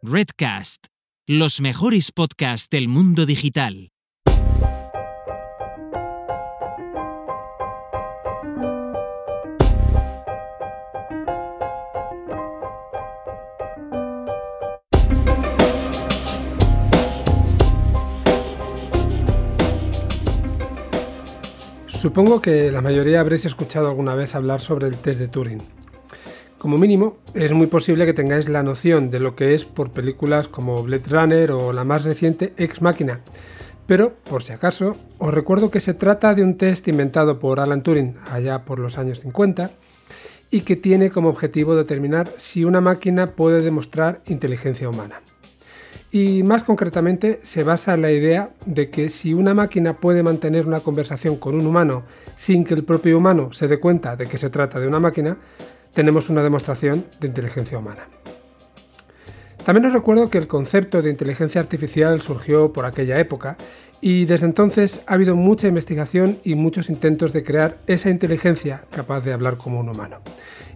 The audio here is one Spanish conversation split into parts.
Redcast, los mejores podcasts del mundo digital. Supongo que la mayoría habréis escuchado alguna vez hablar sobre el test de Turing. Como mínimo, es muy posible que tengáis la noción de lo que es por películas como Blade Runner o la más reciente Ex Machina. Pero, por si acaso, os recuerdo que se trata de un test inventado por Alan Turing allá por los años 50 y que tiene como objetivo determinar si una máquina puede demostrar inteligencia humana. Y más concretamente se basa en la idea de que si una máquina puede mantener una conversación con un humano sin que el propio humano se dé cuenta de que se trata de una máquina, tenemos una demostración de inteligencia humana. También os recuerdo que el concepto de inteligencia artificial surgió por aquella época y desde entonces ha habido mucha investigación y muchos intentos de crear esa inteligencia capaz de hablar como un humano.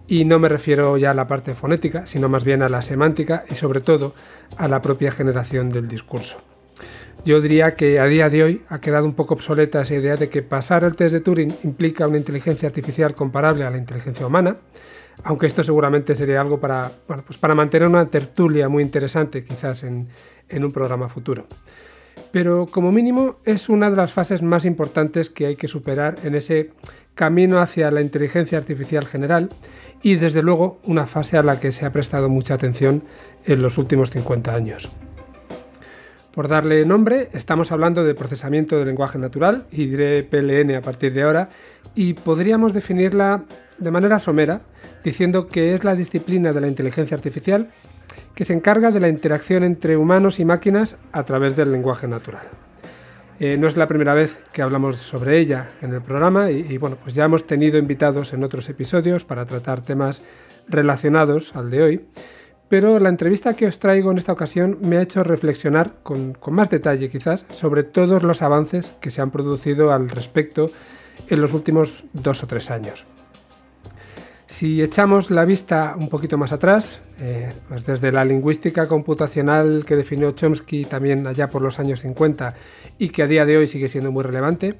Y no me refiero ya a la parte fonética, sino más bien a la semántica y sobre todo a la propia generación del discurso. Yo diría que a día de hoy ha quedado un poco obsoleta esa idea de que pasar el test de Turing implica una inteligencia artificial comparable a la inteligencia humana, aunque esto seguramente sería algo para, pues para mantener una tertulia muy interesante quizás en, en un programa futuro. Pero como mínimo es una de las fases más importantes que hay que superar en ese camino hacia la inteligencia artificial general y desde luego una fase a la que se ha prestado mucha atención en los últimos 50 años. Por darle nombre, estamos hablando de procesamiento del lenguaje natural, y diré PLN a partir de ahora, y podríamos definirla de manera somera, diciendo que es la disciplina de la inteligencia artificial que se encarga de la interacción entre humanos y máquinas a través del lenguaje natural. Eh, no es la primera vez que hablamos sobre ella en el programa y, bueno, pues ya hemos tenido invitados en otros episodios para tratar temas relacionados al de hoy, pero la entrevista que os traigo en esta ocasión me ha hecho reflexionar con, más detalle quizás sobre todos los avances que se han producido al respecto en los últimos dos o tres años. Si echamos la vista un poquito más atrás, eh, pues desde la lingüística computacional que definió Chomsky también allá por los años 50 y que a día de hoy sigue siendo muy relevante,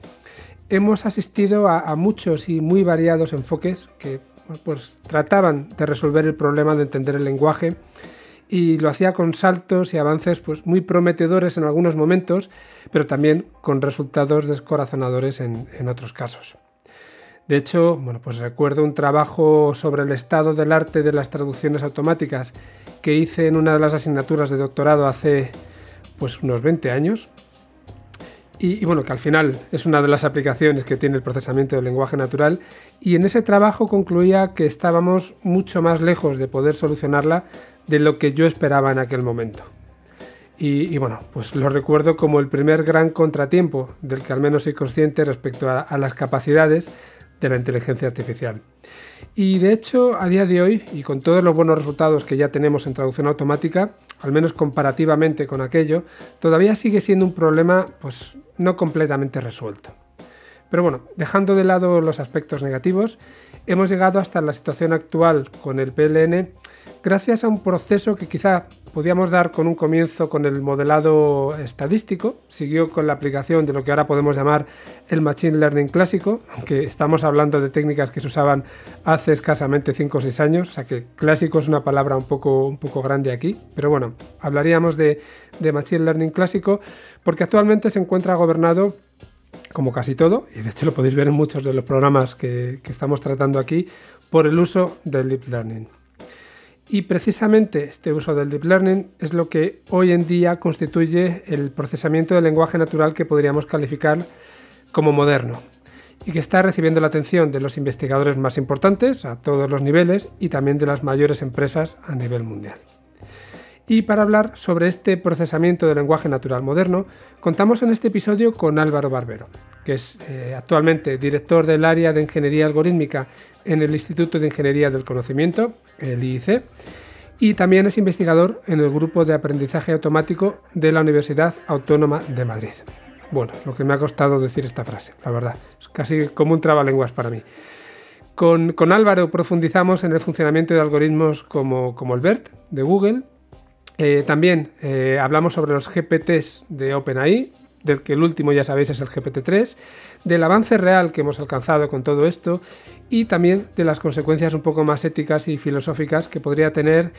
hemos asistido a, muchos y muy variados enfoques que pues, trataban de resolver el problema de entender el lenguaje y lo hacía con saltos y avances pues, muy prometedores en algunos momentos, pero también con resultados descorazonadores en otros casos. De hecho, bueno, pues recuerdo un trabajo sobre el estado del arte de las traducciones automáticas que hice en una de las asignaturas de doctorado hace pues unos 20 años. Y, bueno, que al final es una de las aplicaciones que tiene el procesamiento del lenguaje natural. Y en ese trabajo concluía que estábamos mucho más lejos de poder solucionarla de lo que yo esperaba en aquel momento. Y, bueno, pues lo recuerdo como el primer gran contratiempo del que al menos soy consciente respecto a las capacidades de la inteligencia artificial. Y de hecho, a día de hoy, y con todos los buenos resultados que ya tenemos en traducción automática, al menos comparativamente con aquello, todavía sigue siendo un problema pues no completamente resuelto. Pero bueno, dejando de lado los aspectos negativos, hemos llegado hasta la situación actual con el PLN gracias a un proceso que quizá podíamos dar con un comienzo con el modelado estadístico, siguió con la aplicación de lo que ahora podemos llamar el Machine Learning clásico, aunque estamos hablando de técnicas que se usaban hace escasamente 5 o 6 años, o sea que clásico es una palabra un poco, un poco grande aquí, pero bueno, hablaríamos de, Machine Learning clásico porque actualmente se encuentra gobernado como casi todo, y de hecho lo podéis ver en muchos de los programas que, que estamos tratando aquí, por el uso del Deep Learning. Y precisamente este uso del deep learning es lo que hoy en día constituye el procesamiento del lenguaje natural que podríamos calificar como moderno y que está recibiendo la atención de los investigadores más importantes a todos los niveles y también de las mayores empresas a nivel mundial. Y para hablar sobre este procesamiento del lenguaje natural moderno, contamos en este episodio con Álvaro Barbero, que es eh, actualmente director del área de Ingeniería Algorítmica en el Instituto de Ingeniería del Conocimiento, el IIC, y también es investigador en el Grupo de Aprendizaje Automático de la Universidad Autónoma de Madrid. Bueno, lo que me ha costado decir esta frase, la verdad, es casi como un trabalenguas para mí. Con, Álvaro profundizamos en el funcionamiento de algoritmos como, como el BERT de Google, Eh, también eh, hablamos sobre los GPTs de OpenAI, del que el último ya sabéis es el GPT-3, del avance real que hemos alcanzado con todo esto y también de las consecuencias un poco más éticas y filosóficas que podría tener,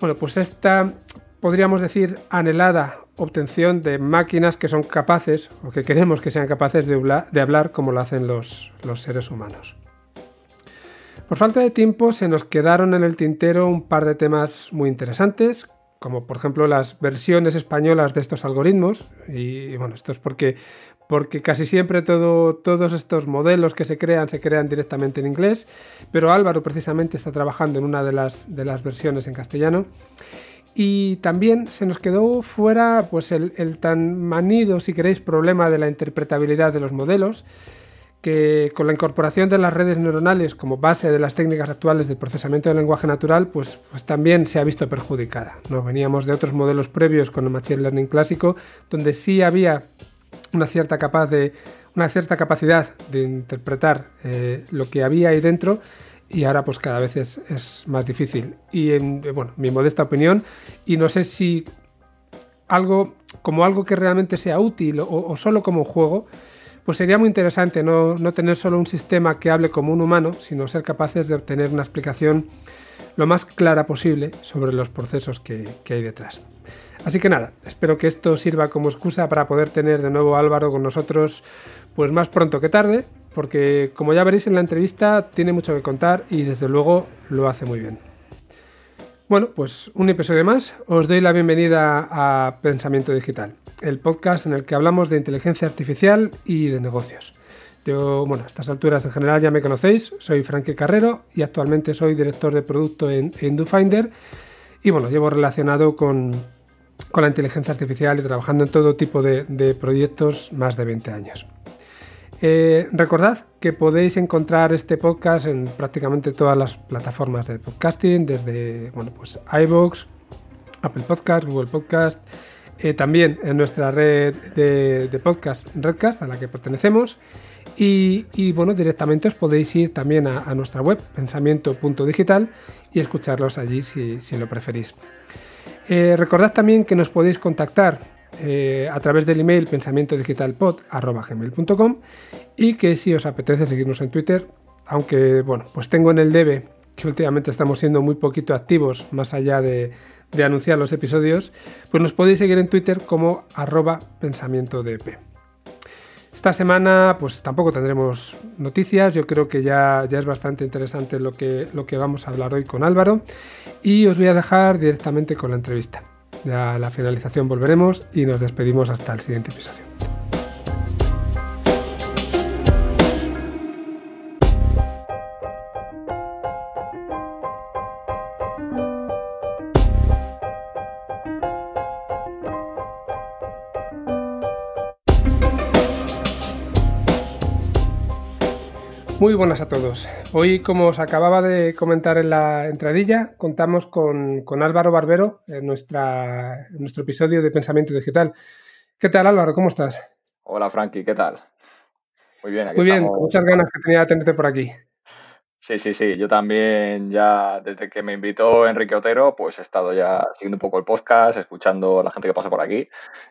bueno, pues esta, podríamos decir, anhelada obtención de máquinas que son capaces, o que queremos que sean capaces de, hablar, como lo hacen los, los seres humanos. Por falta de tiempo se nos quedaron en el tintero un par de temas muy interesantes, como por ejemplo las versiones españolas de estos algoritmos. Y bueno, esto es porque, porque casi siempre todo, todos estos modelos que se crean se crean directamente en inglés, pero Álvaro precisamente está trabajando en una de las, de las versiones en castellano. Y también se nos quedó fuera pues el, el tan manido, si queréis, problema de la interpretabilidad de los modelos que con la incorporación de las redes neuronales como base de las técnicas actuales del procesamiento del lenguaje natural, pues, pues también se ha visto perjudicada. ¿no? Veníamos de otros modelos previos con el Machine Learning clásico, donde sí había una cierta, una cierta capacidad de interpretar eh, lo que había ahí dentro y ahora pues cada vez es, más difícil. Y en bueno, mi modesta opinión, y no sé si algo como algo que realmente sea útil o, o solo como un juego, pues sería muy interesante no, tener solo un sistema que hable como un humano, sino ser capaces de obtener una explicación lo más clara posible sobre los procesos que, hay detrás. Así que nada, espero que esto sirva como excusa para poder tener de nuevo a Álvaro con nosotros pues más pronto que tarde, porque como ya veréis en la entrevista tiene mucho que contar y desde luego lo hace muy bien. Bueno, pues un episodio más. Os doy la bienvenida a Pensamiento Digital el podcast en el que hablamos de inteligencia artificial y de negocios. Yo, bueno, a estas alturas en general ya me conocéis, soy Frankie Carrero y actualmente soy director de producto en, en DoFinder y bueno, llevo relacionado con, con, la inteligencia artificial y trabajando en todo tipo de, proyectos más de 20 años. Eh, recordad que podéis encontrar este podcast en prácticamente todas las plataformas de podcasting, desde bueno, pues iVoox, Apple Podcast, Google Podcast, eh, también en nuestra red de, podcast Redcast, a la que pertenecemos. Y, bueno, directamente os podéis ir también a, nuestra web, pensamiento.digital, y escucharlos allí si, lo preferís. Eh, recordad también que nos podéis contactar eh, a través del email pensamientodigitalpod.com y que si os apetece seguirnos en Twitter, aunque bueno, pues tengo en el debe que últimamente estamos siendo muy poquito activos más allá de, de anunciar los episodios, pues nos podéis seguir en Twitter como arroba pensamiento de. Esta semana pues tampoco tendremos noticias, yo creo que ya, ya es bastante interesante lo que, lo que vamos a hablar hoy con Álvaro y os voy a dejar directamente con la entrevista. Ya a la finalización volveremos y nos despedimos hasta el siguiente episodio. Muy buenas a todos. Hoy, como os acababa de comentar en la entradilla, contamos con, Álvaro Barbero en, nuestra, nuestro episodio de Pensamiento Digital. ¿Qué tal, Álvaro? ¿Cómo estás? Hola, Frankie, ¿qué tal? Muy bien, aquí Muy bien, muchas ganas que tenía de tenerte por aquí. Sí, sí, sí. Yo también ya desde que me invitó Enrique Otero, pues he estado ya siguiendo un poco el podcast, escuchando a la gente que pasa por aquí.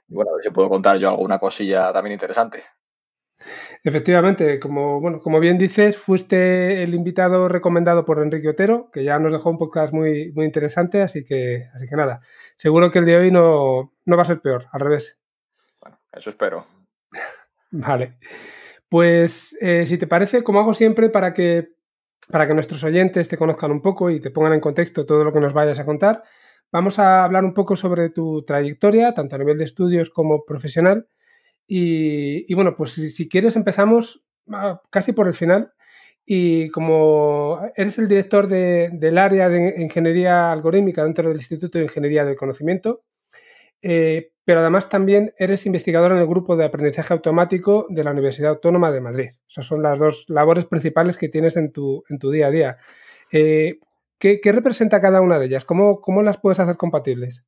Y bueno, a ver si puedo contar yo alguna cosilla también interesante. Efectivamente, como, bueno, como bien dices, fuiste el invitado recomendado por Enrique Otero, que ya nos dejó un podcast muy, muy interesante, así que, así que nada, seguro que el de hoy no, va a ser peor, al revés. Bueno, eso espero. vale. Pues eh, si te parece, como hago siempre para que, para que nuestros oyentes te conozcan un poco y te pongan en contexto todo lo que nos vayas a contar, vamos a hablar un poco sobre tu trayectoria, tanto a nivel de estudios como profesional y, bueno, pues si, quieres empezamos ah, casi por el final. Y como eres el director del área de ingeniería algorítmica dentro del Instituto de Ingeniería del Conocimiento, eh, pero además también eres investigador en el grupo de aprendizaje automático de la Universidad Autónoma de Madrid. Esas son las dos labores principales que tienes en tu, en tu día a día. Eh, ¿qué, representa cada una de ellas? ¿Cómo, ¿Cómo las puedes hacer compatibles?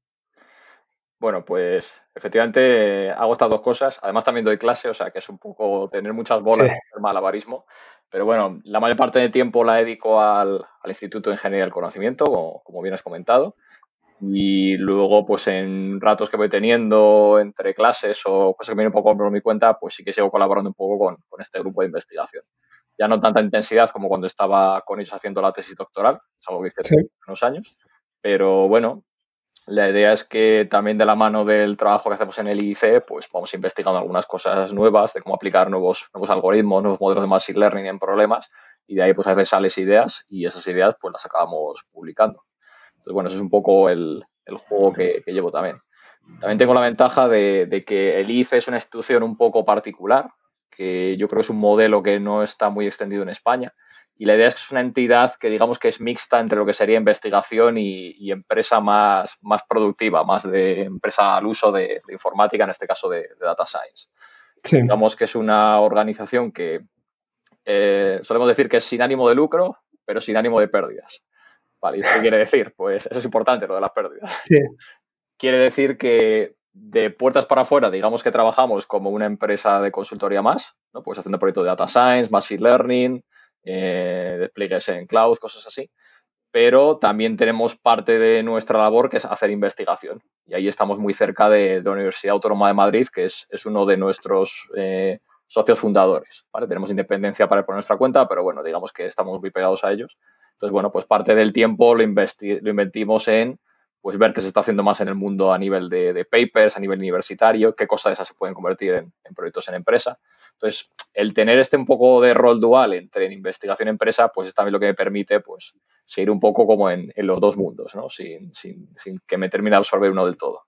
Bueno, pues efectivamente hago estas dos cosas. Además también doy clase, o sea que es un poco tener muchas bolas el malabarismo. Pero bueno, la mayor parte del tiempo la dedico al, Instituto de Ingeniería del Conocimiento, como, bien has comentado. Y luego, pues en ratos que voy teniendo entre clases o cosas que vienen un poco por mi cuenta, pues sí que sigo colaborando un poco con, con este grupo de investigación. Ya no tanta intensidad como cuando estaba con ellos haciendo la tesis doctoral, es algo que hice hace unos años, pero bueno, la idea es que también de la mano del trabajo que hacemos en el IIC, pues vamos investigando algunas cosas nuevas de cómo aplicar nuevos, nuevos algoritmos, nuevos modelos de machine learning en problemas y de ahí pues a veces sales ideas y esas ideas pues las acabamos publicando. Entonces, bueno, eso es un poco el, el juego que, llevo también. También tengo la ventaja de, de, que el IIC es una institución un poco particular, que yo creo es un modelo que no está muy extendido en España y la idea es que es una entidad que digamos que es mixta entre lo que sería investigación y, y empresa más, más productiva, más de empresa al uso de, de informática, en este caso de, de data science. Sí. Digamos que es una organización que eh, solemos decir que es sin ánimo de lucro, pero sin ánimo de pérdidas. Vale, ¿y qué quiere decir? Pues eso es importante, lo de las pérdidas. Sí. Quiere decir que de puertas para afuera, digamos que trabajamos como una empresa de consultoría más, ¿no? pues haciendo proyectos de data science, machine learning, eh, despliegues en cloud, cosas así. Pero también tenemos parte de nuestra labor que es hacer investigación. Y ahí estamos muy cerca de, la Universidad Autónoma de Madrid, que es, es uno de nuestros eh, socios fundadores. Tenemos independencia para ir por nuestra cuenta, pero bueno, digamos que estamos muy pegados a ellos. Entonces, bueno, pues parte del tiempo lo, lo invertimos en pues ver qué se está haciendo más en el mundo a nivel de, de papers, a nivel universitario, qué cosas de esas se pueden convertir en, en, proyectos en empresa. Entonces, el tener este un poco de rol dual entre investigación y empresa, pues es también lo que me permite pues, seguir un poco como en, en los dos mundos, ¿no? sin, sin, sin, que me termine de absorber uno del todo.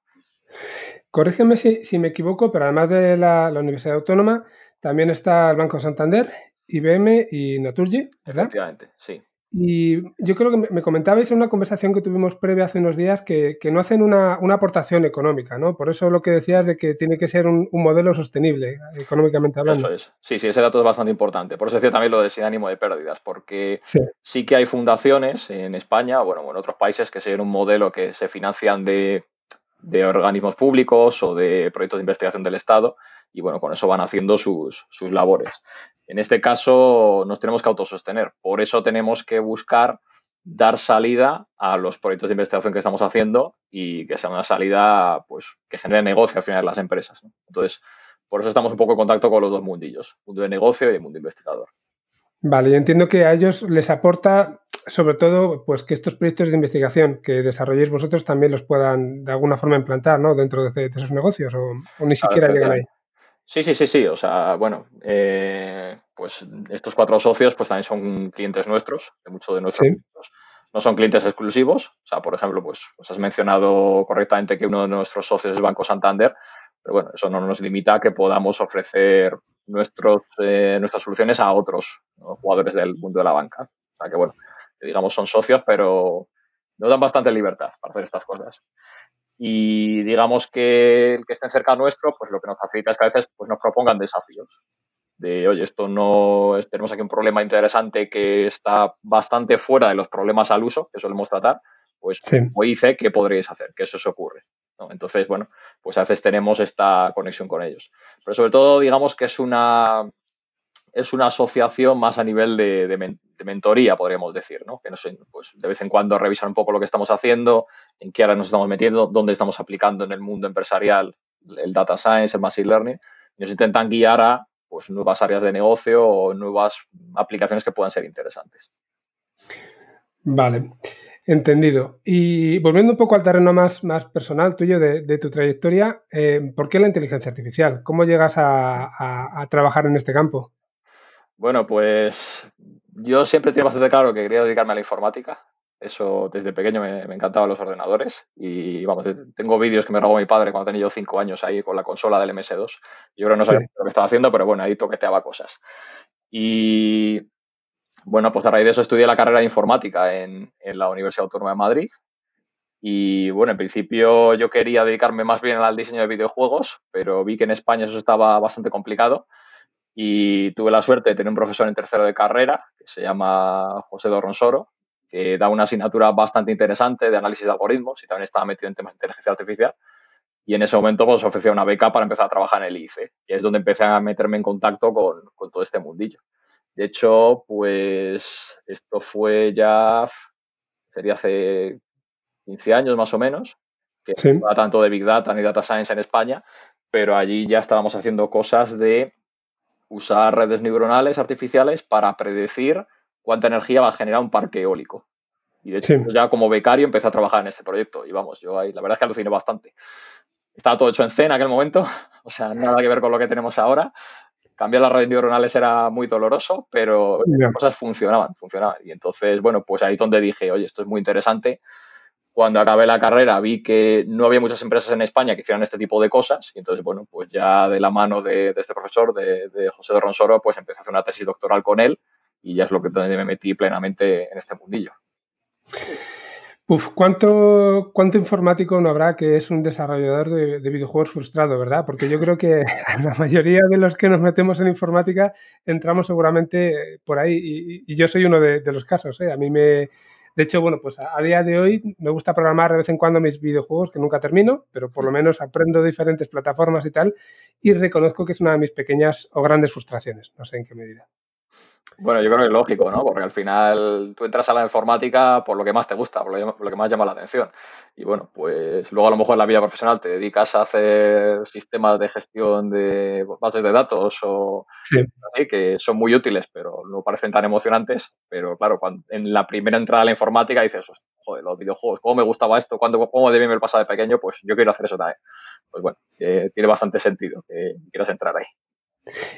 Corrígeme si, si me equivoco, pero además de la, la, Universidad Autónoma, también está el Banco Santander, IBM y Naturgy, ¿verdad? Efectivamente, sí. Y yo creo que me comentabais en una conversación que tuvimos previa hace unos días que, que no hacen una, una, aportación económica, ¿no? Por eso lo que decías de que tiene que ser un, un, modelo sostenible, económicamente hablando. Eso es. Sí, sí, ese dato es bastante importante. Por eso decía también lo de sin ánimo de pérdidas, porque sí, sí que hay fundaciones en España, bueno, en otros países que siguen un modelo que se financian de, de organismos públicos o de proyectos de investigación del Estado y bueno, con eso van haciendo sus, sus labores. En este caso nos tenemos que autosostener, por eso tenemos que buscar dar salida a los proyectos de investigación que estamos haciendo y que sea una salida pues, que genere negocio al final de las empresas. ¿no? Entonces, por eso estamos un poco en contacto con los dos mundillos, mundo de negocio y mundo investigador. Vale, y entiendo que a ellos les aporta sobre todo pues que estos proyectos de investigación que desarrolléis vosotros también los puedan de alguna forma implantar ¿no? dentro de, de esos negocios o, o ni siquiera llegan ahí. Sí, sí, sí, sí. O sea, bueno, eh, pues estos cuatro socios pues también son clientes nuestros, de muchos de nuestros sí. No son clientes exclusivos. O sea, por ejemplo, pues, pues, has mencionado correctamente que uno de nuestros socios es Banco Santander, pero bueno, eso no nos limita a que podamos ofrecer nuestros, eh, nuestras soluciones a otros ¿no? jugadores del mundo de la banca. O sea, que bueno, digamos son socios, pero nos dan bastante libertad para hacer estas cosas y digamos que el que estén cerca nuestro, pues lo que nos facilita es que a veces pues, nos propongan desafíos. De, oye, esto no, tenemos aquí un problema interesante que está bastante fuera de los problemas al uso que solemos tratar, pues sí. como dice, ¿qué podréis hacer? Que eso se ocurre. ¿no? Entonces, bueno, pues a veces tenemos esta conexión con ellos. Pero sobre todo, digamos que es una, es una asociación más a nivel de, mentoría, podríamos decir, ¿no? Que pues de vez en cuando revisar un poco lo que estamos haciendo, en qué área nos estamos metiendo, dónde estamos aplicando en el mundo empresarial el data science, el machine learning, y nos intentan guiar a pues, nuevas áreas de negocio o nuevas aplicaciones que puedan ser interesantes. Vale, entendido. Y volviendo un poco al terreno más, personal tuyo de, tu trayectoria, eh, ¿por qué la inteligencia artificial? ¿Cómo llegas a trabajar en este campo? Bueno, pues yo siempre tenía bastante claro que quería dedicarme a la informática. Eso desde pequeño me, me encantaban los ordenadores y vamos, tengo vídeos que me robó mi padre cuando tenía yo cinco años ahí con la consola del MS2. Yo creo que no sabía sí. lo que estaba haciendo, pero bueno, ahí toqueteaba cosas. Y bueno, pues a raíz de eso estudié la carrera de informática en, en la Universidad Autónoma de Madrid. Y bueno, en principio yo quería dedicarme más bien al diseño de videojuegos, pero vi que en España eso estaba bastante complicado y tuve la suerte de tener un profesor en tercero de carrera que se llama José Dorronsoro, que da una asignatura bastante interesante de análisis de algoritmos y también estaba metido en temas de inteligencia artificial. Y en ese momento pues ofrecía una beca para empezar a trabajar en el ICE, y es donde empecé a meterme en contacto con, con todo este mundillo. De hecho, pues esto fue ya, sería hace 15 años más o menos, que no era tanto de Big Data ni Data Science en España, pero allí ya estábamos haciendo cosas de usar redes neuronales artificiales para predecir cuánta energía va a generar un parque eólico. Y de hecho, ya como becario empecé a trabajar en este proyecto. Y vamos, yo ahí, la verdad es que aluciné bastante. Estaba todo hecho en C en aquel momento, o sea, nada que ver con lo que tenemos ahora. Cambiar las redes neuronales era muy doloroso, pero las cosas funcionaban, funcionaban. Y entonces, bueno, pues ahí es donde dije, oye, esto es muy interesante. Cuando acabé la carrera vi que no había muchas empresas en España que hicieran este tipo de cosas. Y entonces, bueno, pues ya de la mano de, este profesor, de, de, José de Ronsoro, pues empecé a hacer una tesis doctoral con él y ya es lo que donde me metí plenamente en este mundillo. Uf, ¿cuánto, ¿cuánto informático no habrá que es un desarrollador de, videojuegos frustrado, verdad? Porque yo creo que la mayoría de los que nos metemos en informática entramos seguramente por ahí y, yo soy uno de, los casos. ¿eh? A mí me... De hecho, bueno, pues a, día de hoy me gusta programar de vez en cuando mis videojuegos, que nunca termino, pero por lo menos aprendo diferentes plataformas y tal, y reconozco que es una de mis pequeñas o grandes frustraciones, no sé en qué medida. Bueno, yo creo que es lógico, ¿no? Porque al final tú entras a la informática por lo que más te gusta, por lo que más llama la atención. Y bueno, pues luego a lo mejor en la vida profesional te dedicas a hacer sistemas de gestión de bases de datos o así, que son muy útiles, pero no parecen tan emocionantes. Pero claro, cuando, en la primera entrada a la informática dices, joder, los videojuegos, ¿cómo me gustaba esto? ¿Cuándo, ¿Cómo debí haber pasado de pequeño? Pues yo quiero hacer eso también. Pues bueno, tiene bastante sentido que quieras entrar ahí.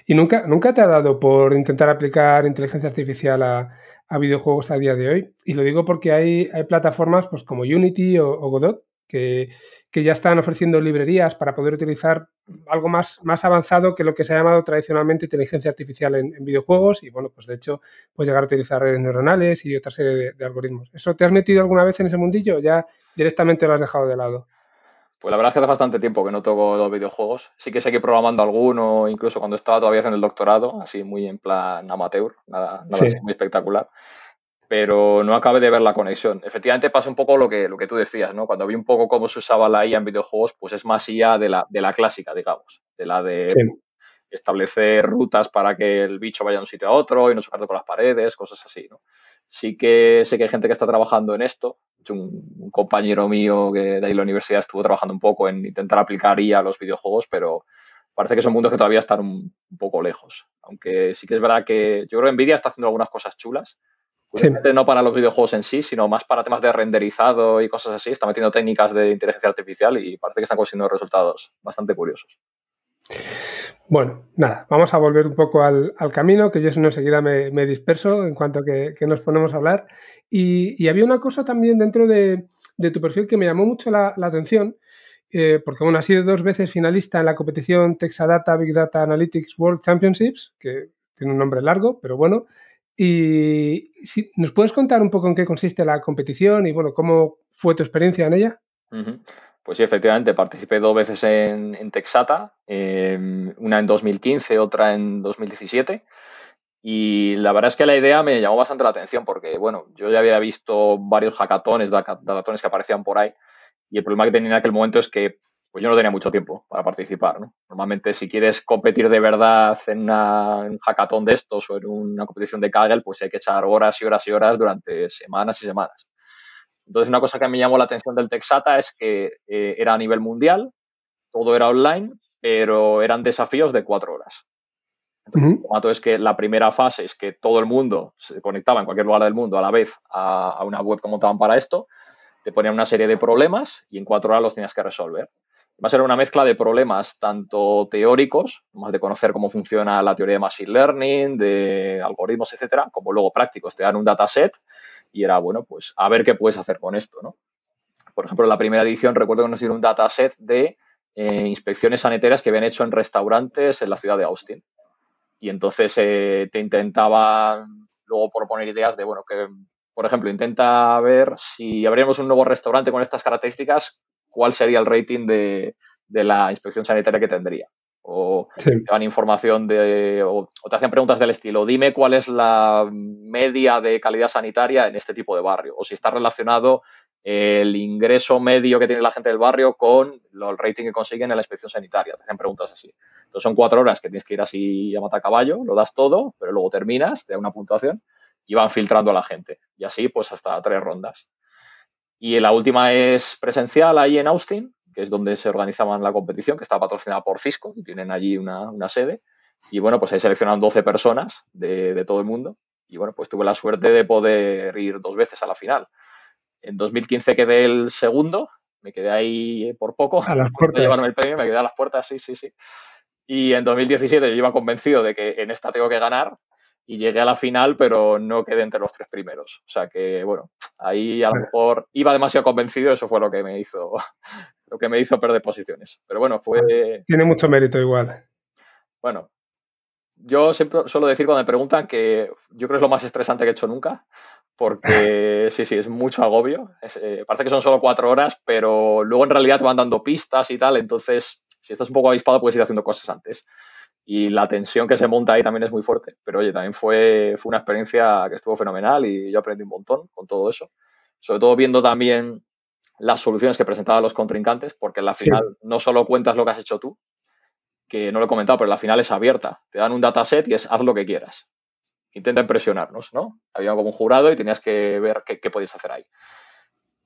¿Y nunca, nunca te ha dado por intentar aplicar inteligencia artificial a, videojuegos a día de hoy? Y lo digo porque hay, hay plataformas pues, como Unity o, Godot que, ya están ofreciendo librerías para poder utilizar algo más, más avanzado que lo que se ha llamado tradicionalmente inteligencia artificial en, videojuegos. Y bueno, pues de hecho puedes llegar a utilizar redes neuronales y otra serie de, de algoritmos. ¿Eso te has metido alguna vez en ese mundillo o ya directamente lo has dejado de lado? Pues la verdad es que hace bastante tiempo que no toco los videojuegos. Sí que seguí programando alguno, incluso cuando estaba todavía en el doctorado, así muy en plan amateur, nada, nada muy espectacular. Pero no acabé de ver la conexión. Efectivamente pasa un poco lo que, lo que tú decías, ¿no? Cuando vi un poco cómo se usaba la IA en videojuegos, pues es más IA de la, de la clásica, digamos, de la de establecer rutas para que el bicho vaya de un sitio a otro y no chocarte por las paredes, cosas así, ¿no? Sí que sé que hay gente que está trabajando en esto. Un, compañero mío que de ahí la universidad estuvo trabajando un poco en intentar aplicar IA a los videojuegos, pero parece que son mundos que todavía están un, poco lejos. Aunque sí que es verdad que yo creo que Nvidia está haciendo algunas cosas chulas. No para los videojuegos en sí, sino más para temas de renderizado y cosas así. Está metiendo técnicas de inteligencia artificial y parece que están consiguiendo resultados bastante curiosos. Bueno, nada, vamos a volver un poco al, camino, que yo no enseguida me, disperso en cuanto que, nos ponemos a hablar. Y, había una cosa también dentro de, tu perfil que me llamó mucho la, atención, eh, porque bueno, has sido dos veces finalista en la competición Texadata Big Data Analytics World Championships, que tiene un nombre largo, pero bueno. Y si, ¿nos puedes contar un poco en qué consiste la competición y bueno, cómo fue tu experiencia en ella? Pues sí, efectivamente, participé dos veces en, Texata, em, una en 2015, otra en 2017. Y la verdad es que la idea me llamó bastante la atención porque, bueno, yo ya había visto varios hackatones, datatones que aparecían por ahí. Y el problema que tenía en aquel momento es que pues yo no tenía mucho tiempo para participar. Normalmente, si quieres competir de verdad en, un hackathon de estos o en una competición de Kaggle, pues hay que echar horas y horas y horas durante semanas y semanas. Entonces, una cosa que me llamó la atención del Texata es que eh, era a nivel mundial, todo era online, pero eran desafíos de cuatro horas. el formato es que la primera fase es que todo el mundo se conectaba en cualquier lugar del mundo a la vez a, una web que montaban para esto, te ponían una serie de problemas y en cuatro horas los tenías que resolver. Va a ser una mezcla de problemas tanto teóricos, más de conocer cómo funciona la teoría de Machine Learning, de algoritmos, etcétera, como luego prácticos. Te dan un dataset y era, bueno, pues a ver qué puedes hacer con esto, ¿no? Por ejemplo, en la primera edición recuerdo que nos dieron un dataset de eh, inspecciones sanitarias que habían hecho en restaurantes en la ciudad de Austin. Y entonces eh, te intentaba luego proponer ideas de, bueno, que, por ejemplo, intenta ver si abrimos un nuevo restaurante con estas características, cuál sería el rating de, de la inspección sanitaria que tendría o te dan información de, o, te hacen preguntas del estilo, dime cuál es la media de calidad sanitaria en este tipo de barrio, o si está relacionado el ingreso medio que tiene la gente del barrio con el rating que consiguen en la inspección sanitaria. Te hacen preguntas así. Entonces son cuatro horas que tienes que ir así a matar caballo, lo das todo, pero luego terminas, te da una puntuación y van filtrando a la gente. Y así pues hasta tres rondas. Y la última es presencial ahí en Austin, que es donde se organizaban la competición, que está patrocinada por Cisco y tienen allí una, sede. Y bueno, pues ahí seleccionaron 12 personas de, de, todo el mundo. Y bueno, pues tuve la suerte de poder ir dos veces a la final. En 2015 quedé el segundo, me quedé ahí por poco. A las puertas. el premio, me quedé a las puertas, sí, sí, sí. Y en 2017 yo iba convencido de que en esta tengo que ganar y llegué a la final, pero no quedé entre los tres primeros. O sea que, bueno, ahí a lo mejor iba demasiado convencido, eso fue lo que me hizo, lo que me hizo perder posiciones. Pero bueno, fue. Tiene mucho mérito igual. Bueno, yo siempre suelo decir cuando me preguntan que yo creo que es lo más estresante que he hecho nunca, porque sí, sí, es mucho agobio. Eh, parece que son solo cuatro horas, pero luego en realidad te van dando pistas y tal, entonces si estás un poco avispado puedes ir haciendo cosas antes y la tensión que se monta ahí también es muy fuerte. Pero oye, también fue, fue una experiencia que estuvo fenomenal y yo aprendí un montón con todo eso. Sobre todo viendo también las soluciones que presentaban los contrincantes, porque en la final no solo cuentas lo que has hecho tú, que no lo he comentado, pero la final es abierta. Te dan un dataset y es haz lo que quieras. Intenta impresionarnos, ¿no? Había como un jurado y tenías que ver qué, qué podías hacer ahí.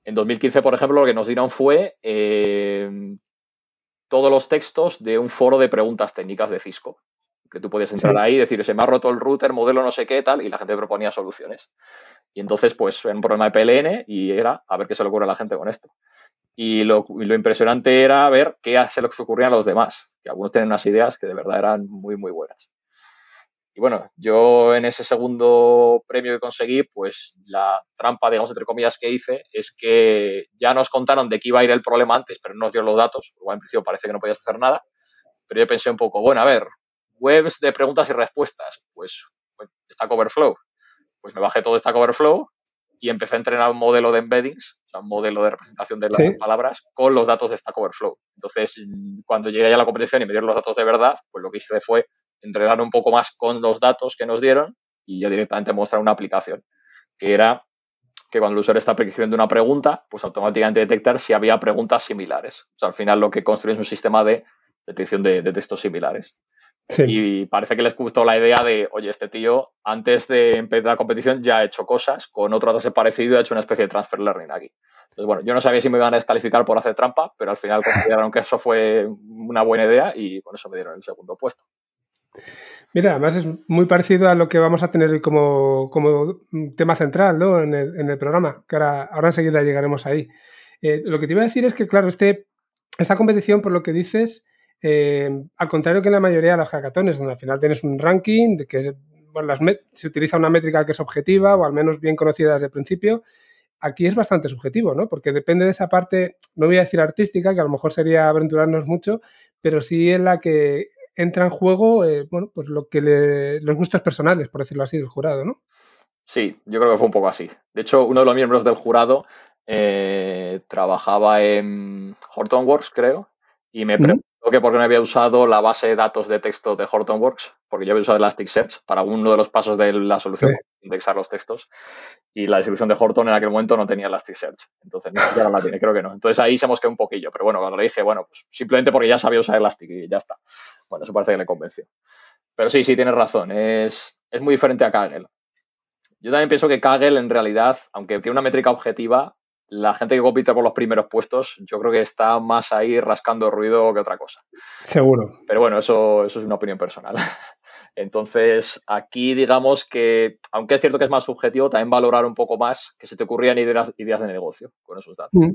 En 2015, por ejemplo, lo que nos dieron fue eh, todos los textos de un foro de preguntas técnicas de Cisco. Que tú podías entrar ahí y decir, se me ha roto el router, modelo no sé qué, tal, y la gente proponía soluciones. Y entonces, pues, era un problema de PLN y era a ver qué se le ocurre a la gente con esto. Y lo, lo impresionante era ver qué se les ocurrían a los demás, que algunos tenían unas ideas que de verdad eran muy, muy buenas. Y bueno, yo en ese segundo premio que conseguí, pues la trampa, digamos, entre comillas, que hice es que ya nos contaron de qué iba a ir el problema antes, pero no nos dio los datos. Igual en principio parece que no podías hacer nada. Pero yo pensé un poco, bueno, a ver, webs de preguntas y respuestas, pues Stack Overflow. Pues me bajé todo Stack Overflow y empecé a entrenar un modelo de embeddings, o sea, un modelo de representación de las palabras con los datos de Stack Overflow. Entonces, cuando llegué a la competición y me dieron los datos de verdad, pues lo que hice fue entrenar un poco más con los datos que nos dieron y ya directamente mostrar una aplicación, que era que cuando el usuario está escribiendo una pregunta, pues automáticamente detectar si había preguntas similares. O sea, al final lo que construye es un sistema de detección de, textos similares. Y parece que les gustó la idea de, oye, este tío, antes de empezar la competición ya ha hecho cosas, con otro dato parecido ha hecho una especie de transfer learning aquí. Entonces, bueno, yo no sabía si me iban a descalificar por hacer trampa, pero al final consideraron que eso fue una buena idea y con eso me dieron el segundo puesto. Mira, además es muy parecido a lo que vamos a tener como, tema central ¿no? en, el, programa, que ahora, ahora enseguida llegaremos ahí. Eh, lo que te iba a decir es que, claro, este, esta competición, por lo que dices, eh, al contrario que en la mayoría de los hackatones, donde al final tienes un ranking, de que se utiliza una métrica que es objetiva o al menos bien conocida desde el principio, aquí es bastante subjetivo, ¿no? Porque depende de esa parte, no voy a decir artística, que a lo mejor sería aventurarnos mucho, pero sí en la que entra en juego, eh, bueno, pues lo que le, los gustos personales, por decirlo así, del jurado, ¿no? Sí, yo creo que fue un poco así. De hecho, uno de los miembros del jurado eh, trabajaba en Hortonworks, creo, y me preguntó que por qué no había usado la base de datos de texto de Hortonworks, porque yo había usado Elasticsearch para uno de los pasos de la solución, indexar los textos, y la distribución de Horton en aquel momento no tenía Elasticsearch. Entonces, no, ya la tiene, creo que no. Entonces ahí se mosqueó un poquillo, pero bueno, cuando le dije, bueno, pues simplemente porque ya sabía usar Elastic y ya está. Bueno, eso parece que le convenció. Pero sí, sí, tienes razón, es, es muy diferente a Kaggle. Yo también pienso que Kaggle en realidad, aunque tiene una métrica objetiva, la gente que compite por los primeros puestos, yo creo que está más ahí rascando ruido que otra cosa. Seguro. Pero bueno, eso, eso es una opinión personal. Entonces, aquí digamos que, aunque es cierto que es más subjetivo, también valorar un poco más que se te ocurrían ideas, ideas de negocio con esos datos. Mm,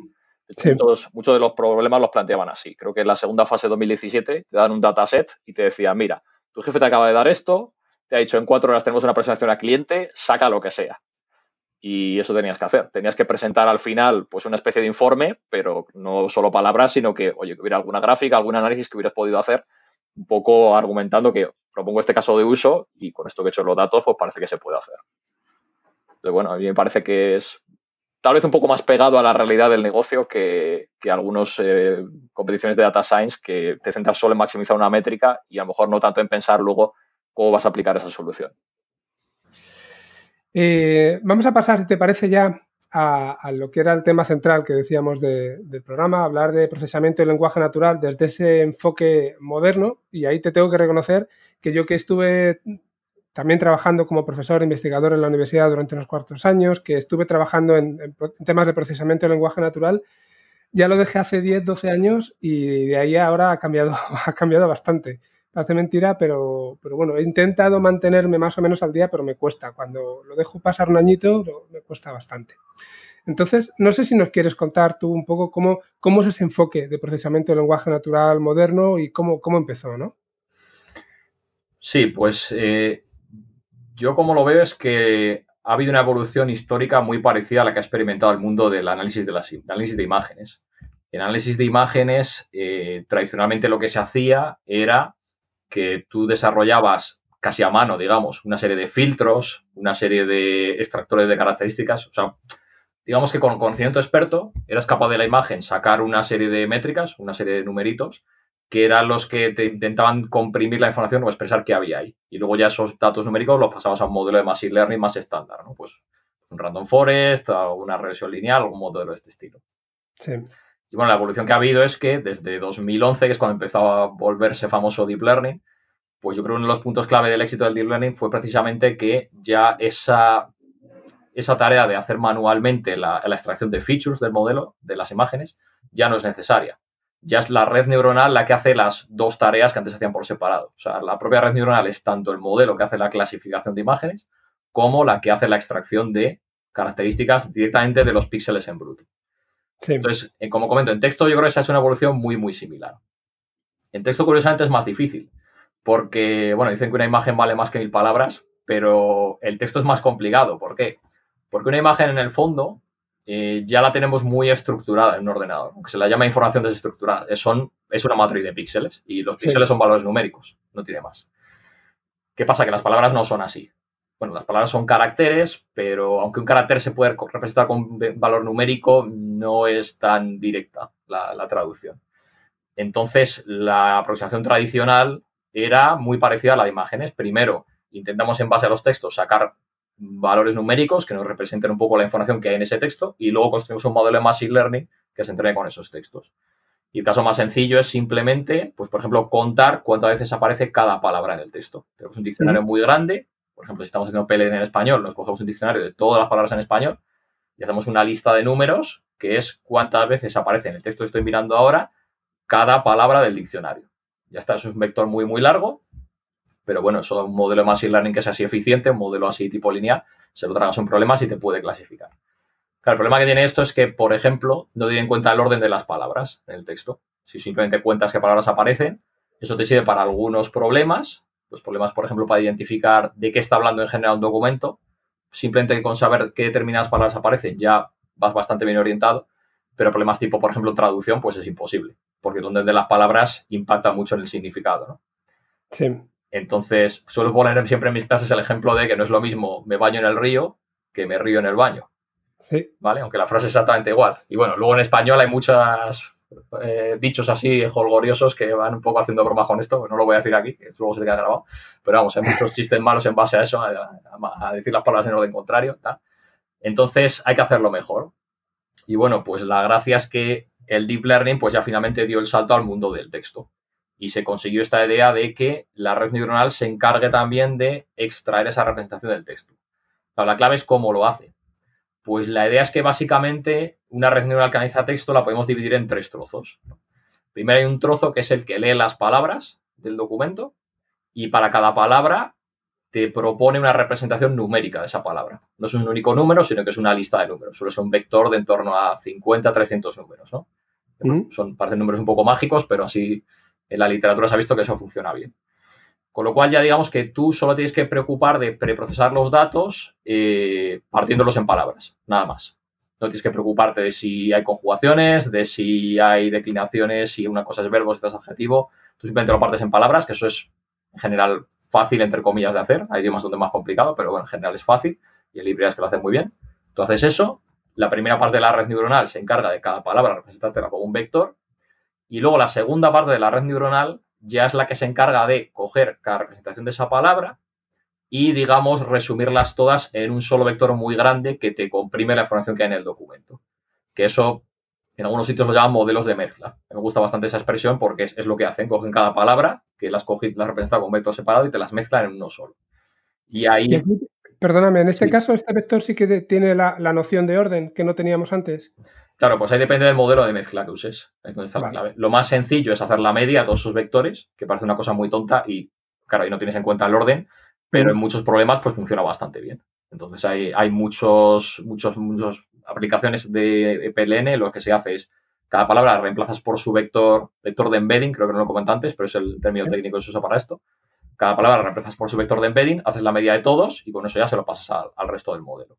muchos, de los problemas los planteaban así. Creo que en la segunda fase de 2017 te dan un dataset y te decía, mira, tu jefe te acaba de dar esto, te ha dicho en cuatro horas tenemos una presentación al cliente, saca lo que sea y eso tenías que hacer. Tenías que presentar al final pues una especie de informe, pero no solo palabras, sino que, oye, que hubiera alguna gráfica, algún análisis que hubieras podido hacer, un poco argumentando que propongo este caso de uso y con esto que he hecho los datos, pues parece que se puede hacer. Entonces, bueno, a mí me parece que es tal vez un poco más pegado a la realidad del negocio que, que algunas eh, competiciones de data science que te centras solo en maximizar una métrica y a lo mejor no tanto en pensar luego cómo vas a aplicar esa solución. Eh, vamos a pasar, si te parece, ya a, lo que era el tema central que decíamos del programa, hablar de procesamiento del lenguaje natural desde ese enfoque moderno. Y ahí te tengo que reconocer que yo que estuve también trabajando como profesor e investigador en la universidad durante unos cuartos años, que estuve trabajando en, temas de procesamiento del lenguaje natural, ya lo dejé hace 10, 12 años y de ahí ahora ha cambiado, ha cambiado bastante. Hace mentira, pero, pero bueno, he intentado mantenerme más o menos al día, pero me cuesta. Cuando lo dejo pasar un añito, me cuesta bastante. Entonces, no sé si nos quieres contar tú un poco cómo, cómo es ese enfoque de procesamiento del lenguaje natural moderno y cómo, cómo empezó, ¿no? Sí, pues eh, yo como lo veo es que ha habido una evolución histórica muy parecida a la que ha experimentado el mundo del análisis de, las, análisis de imágenes. En análisis de imágenes, eh, tradicionalmente lo que se hacía era que tú desarrollabas casi a mano, digamos, una serie de filtros, una serie de extractores de características. O sea, digamos que con conocimiento experto eras capaz de la imagen sacar una serie de métricas, una serie de numeritos, que eran los que te intentaban comprimir la información o expresar qué había ahí. Y luego ya esos datos numéricos los pasabas a un modelo de Machine Learning más estándar, ¿no? Pues un Random Forest, una regresión lineal, algún modelo de este estilo. Sí. Y bueno, la evolución que ha habido es que desde 2011, que es cuando empezó a volverse famoso Deep Learning, pues yo creo que uno de los puntos clave del éxito del Deep Learning fue precisamente que ya esa, esa tarea de hacer manualmente la extracción de features del modelo, de las imágenes, ya no es necesaria ya es la red neuronal la que hace las dos tareas que antes se hacían por separado. O sea, la propia red neuronal es tanto el modelo que hace la clasificación de imágenes como la que hace la extracción de características directamente de los píxeles en bruto. Entonces, eh, como comento, en texto yo creo que esa es una evolución muy, muy similar. En texto, curiosamente, es más difícil, porque, bueno, dicen que una imagen vale más que mil palabras, pero el texto es más complicado. ¿Por qué? Porque una imagen en el fondo eh, ya la tenemos muy estructurada en un ordenador, aunque se la llama información desestructurada. Es, son, es una matriz de píxeles y los píxeles son valores numéricos, no tiene más. ¿Qué pasa? Que las palabras no son así. Bueno, las palabras son caracteres, pero aunque un carácter se puede representar con valor numérico, no es tan directa la, la traducción. Entonces, la aproximación tradicional era muy parecida a la de imágenes. Primero, intentamos en base a los textos sacar valores numéricos que nos representen un poco la información que hay en ese texto y luego construimos un modelo de Machine Learning que se entrene con esos textos. Y el caso más sencillo es simplemente, pues por ejemplo, contar cuántas veces aparece cada palabra en el texto. Tenemos un diccionario muy grande, por ejemplo, si estamos haciendo PLN en español, nos cogemos un diccionario de todas las palabras en español y hacemos una lista de números que es cuántas veces aparece en el texto que estoy mirando ahora cada palabra del diccionario. Ya está, es un vector muy, muy largo pero bueno, eso es un modelo de Machine Learning que es así eficiente, un modelo así tipo lineal, se lo tragas un problema y te puede clasificar. El problema que tiene esto es que, por ejemplo, no tiene en cuenta el orden de las palabras en el texto. Si simplemente cuentas qué palabras aparecen, eso te sirve para algunos problemas. Los problemas, por ejemplo, para identificar de qué está hablando en general un documento. Simplemente con saber qué determinadas palabras aparecen ya vas bastante bien orientado. Pero problemas tipo, por ejemplo, traducción, pues es imposible. Porque orden de las palabras impacta mucho en el significado, ¿no? Sí. Entonces, suelo poner siempre en mis clases el ejemplo de que no es lo mismo me baño en el río que me río en el baño. Sí. ¿Vale? Aunque la frase es exactamente igual. Y bueno, luego en español hay muchos eh, dichos así holgoriosos que van un poco haciendo broma con esto, no lo voy a decir aquí, que luego se te queda grabado. Pero vamos, hay muchos chistes malos en base a eso, a, decir las palabras en orden contrario. Entonces, hay que hacerlo mejor. Y bueno, pues la gracia es que el deep learning pues ya finalmente dio el salto al mundo del texto y se consiguió esta idea de que la red neuronal se encargue también de extraer esa representación del texto. la clave es cómo lo hace. Pues la idea es que básicamente una red neuronal que analiza texto la podemos dividir en tres trozos. Primero hay un trozo que es el que lee las palabras del documento y para cada palabra te propone una representación numérica de esa palabra. No es un único número, sino que es una lista de números. Suele ser un vector de en torno a 50, 300 números, ¿no? Mm. Son, parecen números un poco mágicos, pero así en la literatura se ha visto que eso funciona bien. Con lo cual ya digamos que tú solo tienes que preocupar de preprocesar los datos eh, partiéndolos en palabras, nada más. No tienes que preocuparte de si hay conjugaciones, de si hay declinaciones, si una cosa es verbo, si otra es adjetivo. Tú simplemente lo partes en palabras, que eso es en general fácil, entre comillas, de hacer. Hay idiomas donde es más complicado, pero bueno, en general es fácil y hay librerías que lo hacen muy bien. Tú haces eso, la primera parte de la red neuronal se encarga de cada palabra representártela como un vector y luego la segunda parte de la red neuronal ya es la que se encarga de coger cada representación de esa palabra y, digamos, resumirlas todas en un solo vector muy grande que te comprime la información que hay en el documento. Que eso en algunos sitios lo llaman modelos de mezcla. Me gusta bastante esa expresión porque es, lo que hacen. Cogen cada palabra, que las, las representan con vector separado y te las mezclan en uno solo. Y ahí... perdóname, en este caso, este vector sí que tiene la, noción de orden que no teníamos antes. Claro, pues ahí depende del modelo de mezcla que uses. Es donde está la clave. Lo más sencillo es hacer la media a todos sus vectores, que parece una cosa muy tonta y, claro, ahí no tienes en cuenta el orden, pero en muchos problemas pues funciona bastante bien. Entonces hay, hay muchos, muchos, muchos aplicaciones de PLN, lo que se hace es cada palabra la reemplazas por su vector, vector de embedding, creo que no lo comenté antes, pero es el término técnico que se usa para esto. Cada palabra la reemplazas por su vector de embedding, haces la media de todos y con eso ya se lo pasas al, resto del modelo.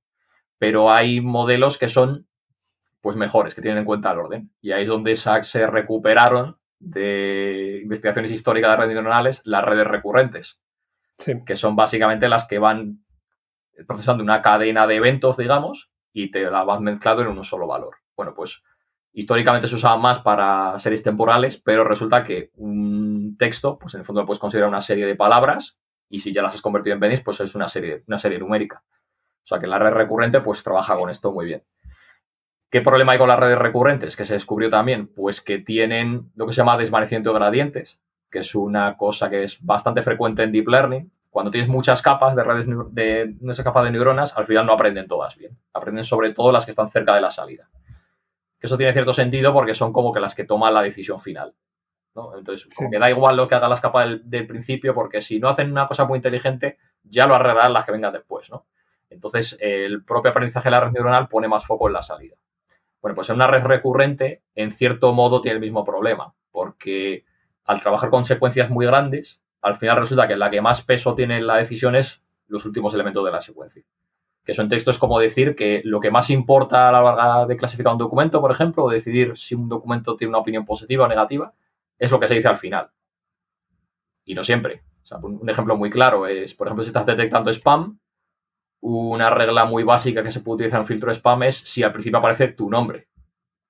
Pero hay modelos que son pues mejores, que tienen en cuenta el orden. Y ahí es donde se recuperaron de investigaciones históricas de redes neuronales las redes recurrentes, que son básicamente las que van procesando una cadena de eventos, digamos, y te la vas mezclando en un solo valor. Bueno, pues históricamente se usaba más para series temporales, pero resulta que un texto, pues en el fondo lo puedes considerar una serie de palabras y si ya las has convertido en benis, pues es una serie, una serie numérica. O sea que la red recurrente pues trabaja con esto muy bien. ¿Qué problema hay con las redes recurrentes? Que se descubrió también, pues que tienen lo que se llama desvanecimiento de gradientes, que es una cosa que es bastante frecuente en Deep Learning. Cuando tienes muchas capas de redes de, de capa de neuronas, al final no aprenden todas bien. Aprenden sobre todo las que están cerca de la salida eso tiene cierto sentido porque son como que las que toman la decisión final. Entonces, me da igual lo que hagan las capas del, principio, porque si no hacen una cosa muy inteligente, ya lo arreglarán las que vengan después, ¿no? Entonces, el propio aprendizaje de la red neuronal pone más foco en la salida. Bueno, pues en una red recurrente, en cierto modo, tiene el mismo problema, porque al trabajar con secuencias muy grandes, al final resulta que la que más peso tiene en la decisión es los últimos elementos de la secuencia que son textos como decir que lo que más importa a la hora de clasificar un documento, por ejemplo, o decidir si un documento tiene una opinión positiva o negativa, es lo que se dice al final. Y no siempre. un ejemplo muy claro es, por ejemplo, si estás detectando spam, una regla muy básica que se puede utilizar en un filtro de spam es si al principio aparece tu nombre.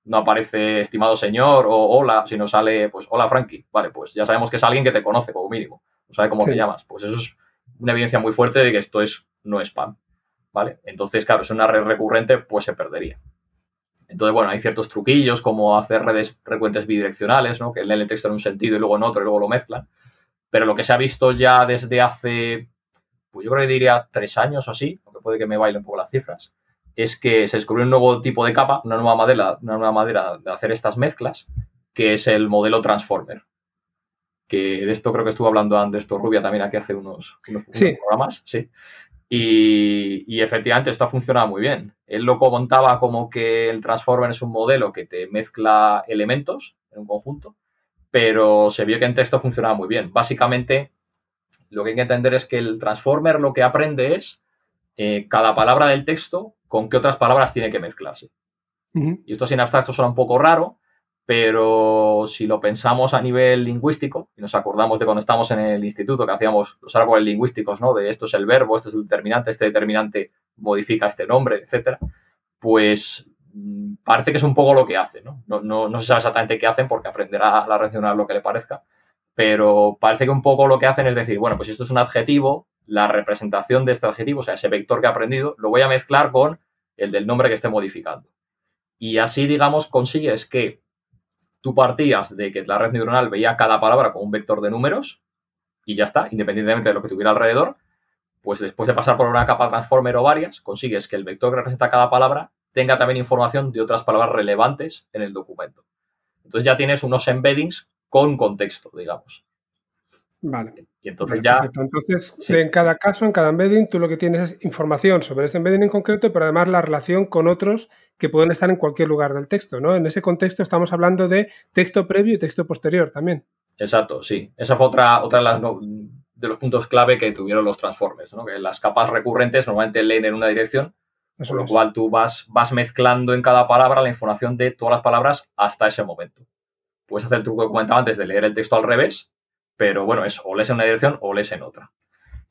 No aparece estimado señor o hola, sino sale, pues, hola Frankie. Vale, pues ya sabemos que es alguien que te conoce como mínimo. No sabe cómo te llamas. Pues eso es una evidencia muy fuerte de que esto es no es spam. ¿vale? Entonces, claro, es una red recurrente, pues se perdería. Entonces, bueno, hay ciertos truquillos como hacer redes recurrentes bidireccionales, ¿no? Que leen el texto en un sentido y luego en otro y luego lo mezclan. Pero lo que se ha visto ya desde hace, pues yo creo que diría tres años o así, aunque puede que me baile un poco las cifras, es que se descubrió un nuevo tipo de capa, una nueva madera, una nueva manera de hacer estas mezclas, que es el modelo Transformer. Que de esto creo que estuvo hablando antes Rubia también aquí hace unos, unos programas, sí. Y, efectivamente esto ha funcionado muy bien. Él lo contaba como que el Transformer es un modelo que te mezcla elementos en un conjunto, pero se vio que en texto funcionaba muy bien. Básicamente, lo que hay que entender es que el Transformer lo que aprende es eh, cada palabra del texto con qué otras palabras tiene que mezclarse. Y esto sin abstracto suena un poco raro, pero si lo pensamos a nivel lingüístico, y nos acordamos de cuando estamos en el instituto que hacíamos los árboles lingüísticos, ¿no? De esto es el verbo, esto es el determinante, este determinante modifica este nombre, etcétera, pues mm, parece que es un poco lo que hace, ¿no? No, se sabe exactamente qué hacen porque aprenderá a relacionar lo que le parezca, pero parece que un poco lo que hacen es decir, bueno, pues esto es un adjetivo, la representación de este adjetivo, o sea, ese vector que he aprendido, lo voy a mezclar con el del nombre que esté modificando. Y así, digamos, consigues que tú partías de que la red neuronal veía cada palabra como un vector de números y ya está, independientemente de lo que tuviera alrededor, pues después de pasar por una capa transformer o varias, consigues que el vector que representa cada palabra tenga también información de otras palabras relevantes en el documento. Entonces ya tienes unos embeddings con contexto, digamos. Vale. Y entonces ya. Entonces, en cada caso, en cada embedding, tú lo que tienes es información sobre ese embedding en concreto, pero además la relación con otros que pueden estar en cualquier lugar del texto, ¿no? En ese contexto estamos hablando de texto previo y texto posterior también. Exacto, sí. Esa fue otra, otra de, las, de los puntos clave que tuvieron los transformes, ¿no? Que las capas recurrentes normalmente leen en una dirección, con lo cual tú vas, vas mezclando en cada palabra la información de todas las palabras hasta ese momento. Puedes hacer el truco que comentaba antes de leer el texto al revés pero bueno, es o lees en una dirección o lees en otra.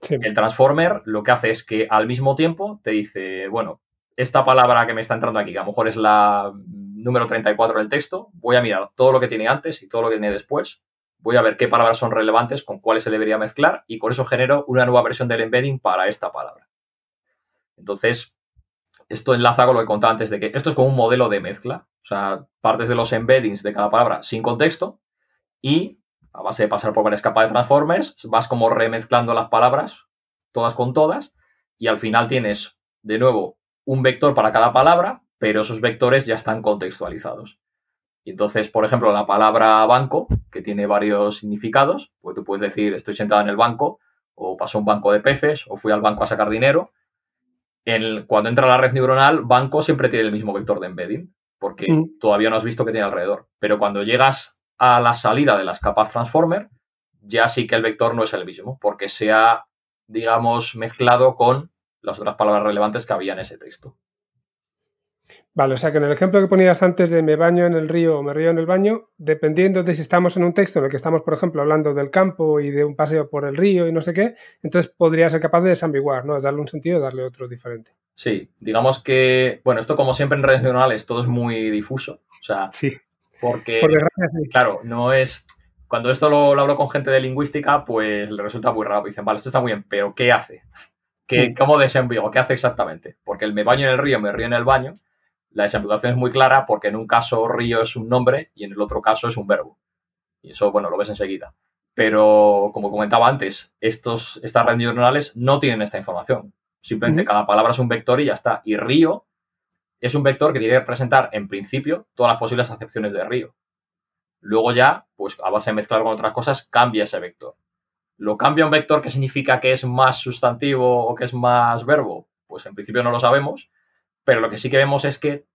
El transformer lo que hace es que al mismo tiempo te dice, bueno, esta palabra que me está entrando aquí, que a lo mejor es la número 34 del texto, voy a mirar todo lo que tiene antes y todo lo que tiene después, voy a ver qué palabras son relevantes, con cuáles se debería mezclar y con eso genero una nueva versión del embedding para esta palabra. Entonces, esto enlaza con lo que contaba antes de que esto es como un modelo de mezcla, o sea, partes de los embeddings de cada palabra sin contexto y a base de pasar por varias capas de transformers, vas como remezclando las palabras todas con todas, y al final tienes, de nuevo, un vector para cada palabra, pero esos vectores ya están contextualizados. Y entonces, por ejemplo, la palabra banco, que tiene varios significados, pues tú puedes decir estoy sentado en el banco, o pasó un banco de peces, o fui al banco a sacar dinero. cuando entra la red neuronal, banco siempre tiene el mismo vector de embedding, porque mm. todavía no has visto qué tiene alrededor. Pero cuando llegas a la salida de las capas transformer, ya sí que el vector no es el mismo, porque se ha, digamos, mezclado con las otras palabras relevantes que había en ese texto. Vale, o sea que en el ejemplo que ponías antes de me baño en el río o me río en el baño, dependiendo de si estamos en un texto en el que estamos, por ejemplo, hablando del campo y de un paseo por el río y no sé qué, entonces podría ser capaz de desambiguar, ¿no? De darle un sentido darle otro diferente. Sí, digamos que, bueno, esto como siempre en redes neuronales todo es muy difuso. O sea, sí. Porque, claro, no es... Cuando esto lo, hablo con gente de lingüística, pues le resulta muy raro. Dicen, vale, esto está muy bien, pero ¿qué hace? ¿Qué, mm. ¿Cómo desambigo? ¿Qué hace exactamente? Porque el me baño en el río, me río en el baño, la desambiguación es muy clara porque en un caso río es un nombre y en el otro caso es un verbo. Y eso, bueno, lo ves enseguida. Pero, como comentaba antes, estos, estas redes neuronales no tienen esta información. Simplemente cada palabra es un vector y ya está. Y río es un vector que tiene que representar, en principio, todas las posibles acepciones de río. Luego ya, pues a base de mezclar con otras cosas, cambia ese vector. ¿Lo cambia un vector que significa que es más sustantivo o que es más verbo? Pues en principio no lo sabemos, pero lo que sí que vemos es que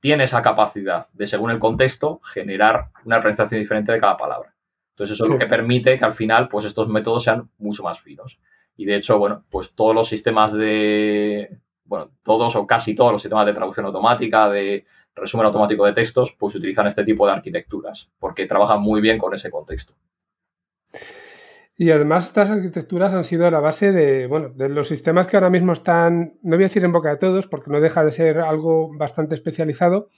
tiene esa capacidad de, según el contexto, generar una representación diferente de cada palabra. Entonces, eso es lo que permite que al final, pues estos métodos sean mucho más finos. Y de hecho, bueno, pues todos los sistemas de, bueno, todos o casi todos los sistemas de traducción automática, de resumen automático de textos, pues utilizan este tipo de arquitecturas, porque trabajan muy bien con ese contexto. Y además estas arquitecturas han sido la base de, bueno, de los sistemas que ahora mismo están, no voy a decir en boca de todos, porque no deja de ser algo bastante especializado,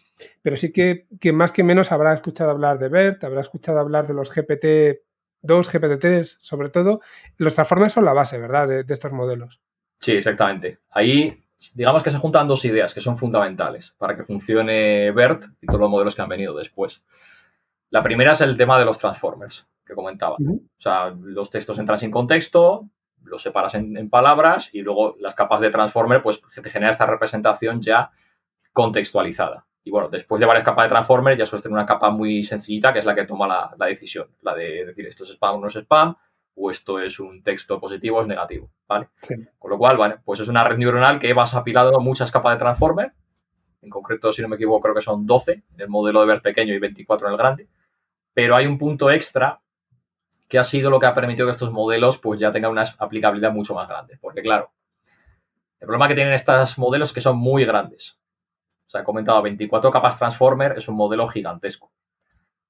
pero sí que, más que menos habrá escuchado hablar de BERT, habrá escuchado hablar de los GPT-2, GPT-3, sobre todo. Los transformers son la base, ¿verdad?, de, de estos modelos. Sí, exactamente. Ahí, digamos que se juntan dos ideas que son fundamentales para que funcione BERT y todos los modelos que han venido después. La primera es el tema de los transformers que comentaba. O sea, los textos entran sin contexto, los separas en, palabras y luego las capas de transformer, pues te genera esta representación ya contextualizada. Y bueno, después de varias capas de transformer ya suele tener una capa muy sencillita que es la que toma la, decisión, la de decir esto es spam o no es spam, o esto es un texto positivo o es negativo, ¿vale? Con lo cual, bueno, pues es una red neuronal que vas apilando muchas capas de transformer, en concreto, si no me equivoco, creo que son 12 en el modelo de ver pequeño y 24 en el grande, pero hay un punto extra que ha sido lo que ha permitido que estos modelos pues ya tengan una aplicabilidad mucho más grande. Porque claro, el problema que tienen estos modelos es que son muy grandes. O sea, he comentado, 24 capas Transformer es un modelo gigantesco.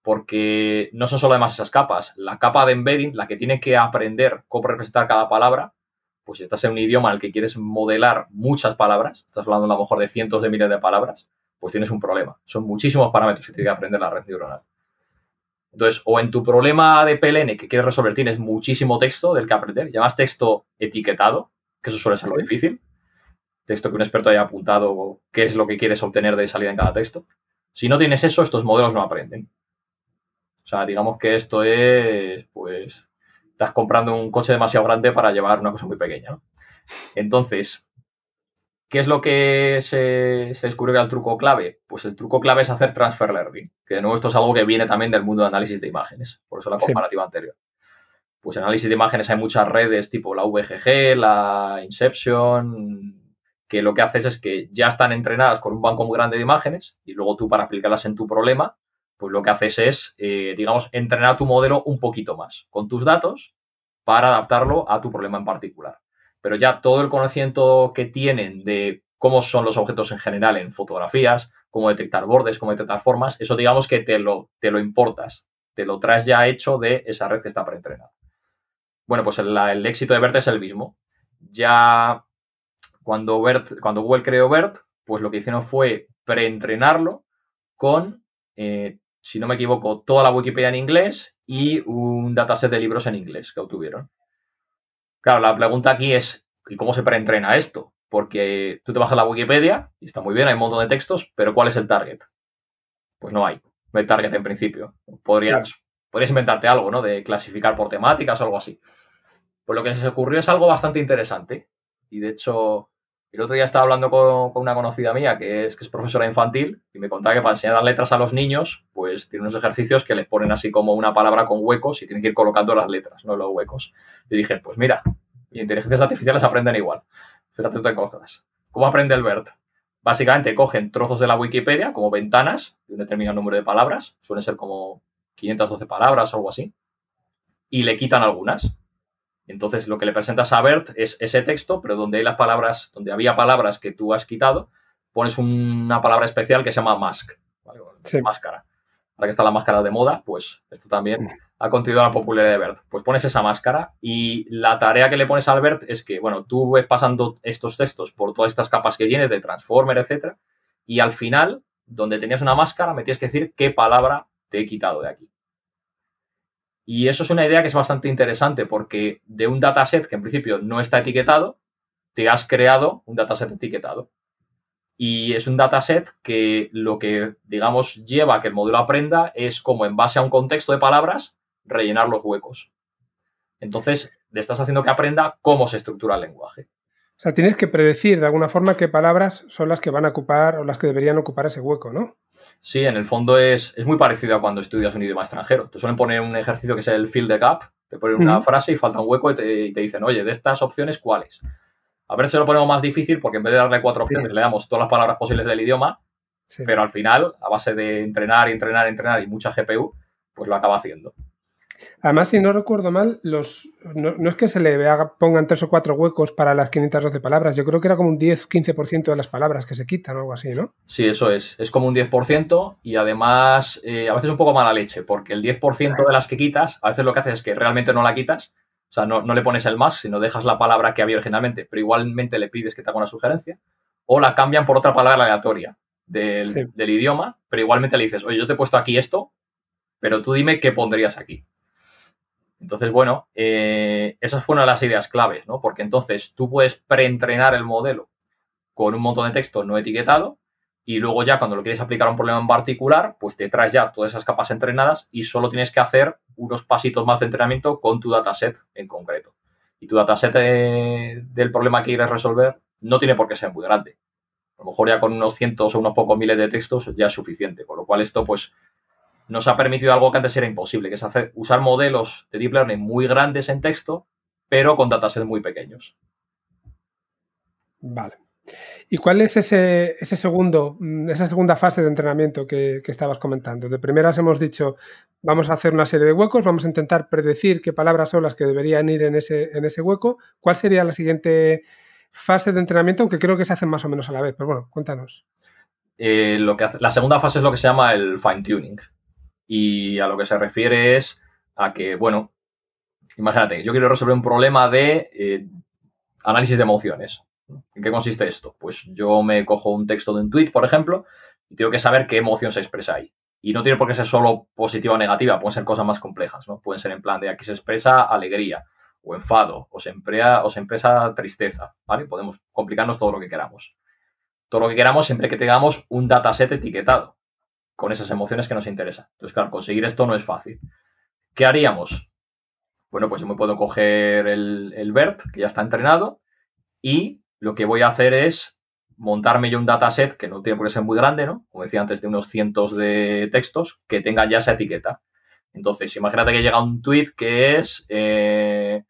Porque no son solo además esas capas, la capa de embedding, la que tiene que aprender cómo representar cada palabra, pues si estás en un idioma en el que quieres modelar muchas palabras, estás hablando a lo mejor de cientos de miles de palabras, pues tienes un problema. Son muchísimos parámetros que tiene que aprender la red neuronal. Entonces, o en tu problema de PLN que quieres resolver tienes muchísimo texto del que aprender, llamas texto etiquetado, que eso suele ser lo difícil, texto que un experto haya apuntado qué es lo que quieres obtener de salida en cada texto. Si no tienes eso, estos modelos no aprenden. O sea, digamos que esto es, pues, estás comprando un coche demasiado grande para llevar una cosa muy pequeña. Entonces, ¿Qué es lo que se, se, descubrió que era el truco clave? Pues el truco clave es hacer transfer learning, que de nuevo esto es algo que viene también del mundo de análisis de imágenes, por eso la comparativa anterior. Pues en análisis de imágenes hay muchas redes tipo la VGG, la Inception, que lo que haces es que ya están entrenadas con un banco muy grande de imágenes y luego tú para aplicarlas en tu problema, pues lo que haces es, eh, digamos, entrenar tu modelo un poquito más con tus datos para adaptarlo a tu problema en particular pero ya todo el conocimiento que tienen de cómo son los objetos en general en fotografías, cómo detectar bordes, cómo detectar formas, eso digamos que te lo, te lo importas, te lo traes ya hecho de esa red que está preentrenada. Bueno, pues el, éxito de BERT es el mismo. Ya cuando, cuando Google creó BERT, pues lo que hicieron fue preentrenarlo con, eh, si no me equivoco, toda la Wikipedia en inglés y un dataset de libros en inglés que obtuvieron. Claro, la pregunta aquí es, ¿y cómo se preentrena esto? Porque tú te bajas la Wikipedia y está muy bien, hay un montón de textos, pero ¿cuál es el target? Pues no hay. No hay target en principio. Podrías, podrías inventarte algo, ¿no? De clasificar por temáticas o algo así. Pues lo que se ocurrió es algo bastante interesante. Y de hecho, el otro día estaba hablando con, una conocida mía que es, que es profesora infantil y me contaba que para enseñar las letras a los niños, pues tiene unos ejercicios que les ponen así como una palabra con huecos y tienen que ir colocando las letras, no los huecos. Y dije, pues mira, inteligencias artificiales aprenden igual. Fíjate tú cosas. ¿Cómo aprende el BERT? Básicamente cogen trozos de la Wikipedia como ventanas de un determinado número de palabras, suelen ser como 512 palabras o algo así, y le quitan algunas. Entonces, lo que le presentas a Bert es ese texto, pero donde hay las palabras, donde había palabras que tú has quitado, pones una palabra especial que se llama mask, máscara. Ahora que está la máscara de moda, pues esto también mm. ha contribuido a la popularidad de Bert. Pues pones esa máscara y la tarea que le pones al Bert es que, bueno, tú ves pasando estos textos por todas estas capas que tienes de Transformer, etcétera, y al final, donde tenías una máscara, me tienes que decir qué palabra te he quitado de aquí. Y eso es una idea que es bastante interesante porque de un dataset que en principio no está etiquetado, te has creado un dataset etiquetado. Y es un dataset que lo que, digamos, lleva a que el modelo aprenda es como en base a un contexto de palabras, rellenar los huecos. Entonces, le estás haciendo que aprenda cómo se estructura el lenguaje. O sea, tienes que predecir de alguna forma qué palabras son las que van a ocupar o las que deberían ocupar ese hueco, ¿no? Sí, en el fondo es, muy parecido a cuando estudias un idioma extranjero. Te suelen poner un ejercicio que es el fill the gap, te ponen una frase y falta un hueco y te, dicen, oye, de estas opciones, ¿cuáles? A ver si lo ponemos más difícil porque en vez de darle cuatro opciones le damos todas las palabras posibles del idioma, pero al final, a base de entrenar y entrenar y entrenar y mucha GPU, pues lo acaba haciendo. Además, si no recuerdo mal, los, no, es que se le pongan tres o cuatro huecos para las 512 palabras. Yo creo que era como un 10-15% de las palabras que se quitan o algo así, ¿no? Sí, eso es. Es como un 10% y además eh, a veces un poco mala leche, porque el 10% de las que quitas, a veces lo que haces es que realmente no la quitas. O sea, no, le pones el más, sino dejas la palabra que había originalmente, pero igualmente le pides que te haga una sugerencia. O la cambian por otra palabra aleatoria del, del idioma, pero igualmente le dices, oye, yo te he puesto aquí esto, pero tú dime qué pondrías aquí. Entonces, bueno, eh, esas fueron las ideas claves, ¿no? Porque entonces tú puedes preentrenar el modelo con un montón de texto no etiquetado y luego ya cuando lo quieres aplicar a un problema en particular, pues te traes ya todas esas capas entrenadas y solo tienes que hacer unos pasitos más de entrenamiento con tu dataset en concreto. Y tu dataset del problema que quieres resolver no tiene por qué ser muy grande. A lo mejor ya con unos cientos o unos pocos miles de textos ya es suficiente. Con lo cual esto pues nos ha permitido algo que antes era imposible, que es hacer, usar modelos de deep learning muy grandes en texto, pero con datasets muy pequeños. Vale. ¿Y cuál es ese, ese segundo, mm, esa segunda fase de entrenamiento que, estabas comentando? De primeras hemos dicho, vamos a hacer una serie de huecos, vamos a intentar predecir qué palabras son las que deberían ir en ese, en ese hueco. ¿Cuál sería la siguiente fase de entrenamiento? Aunque creo que se hacen más o menos a la vez, pero bueno, cuéntanos. Eh, lo que la segunda fase es lo que se llama el fine tuning. Y a lo que se refiere es a que, bueno, imagínate, yo quiero resolver un problema de eh, análisis de emociones. ¿En qué consiste esto? Pues yo me cojo un texto de un tweet, por ejemplo, y tengo que saber qué emoción se expresa ahí. Y no tiene por qué ser solo positiva o negativa, pueden ser cosas más complejas, ¿no? Pueden ser en plan de aquí se expresa alegría o enfado o se, emplea, o se expresa tristeza, ¿vale? Podemos complicarnos todo lo que queramos. Todo lo que queramos siempre que tengamos un dataset etiquetado con esas emociones que nos interesan. Entonces, claro, conseguir esto no es fácil. ¿Qué haríamos? Bueno, pues yo me puedo coger el, BERT, que ya está entrenado, y lo que voy a hacer es montarme yo un dataset que no tiene por qué ser muy grande, ¿no? Como decía antes, de unos cientos de textos que tengan ya esa etiqueta. Entonces, imagínate que llega un tweet que es eh,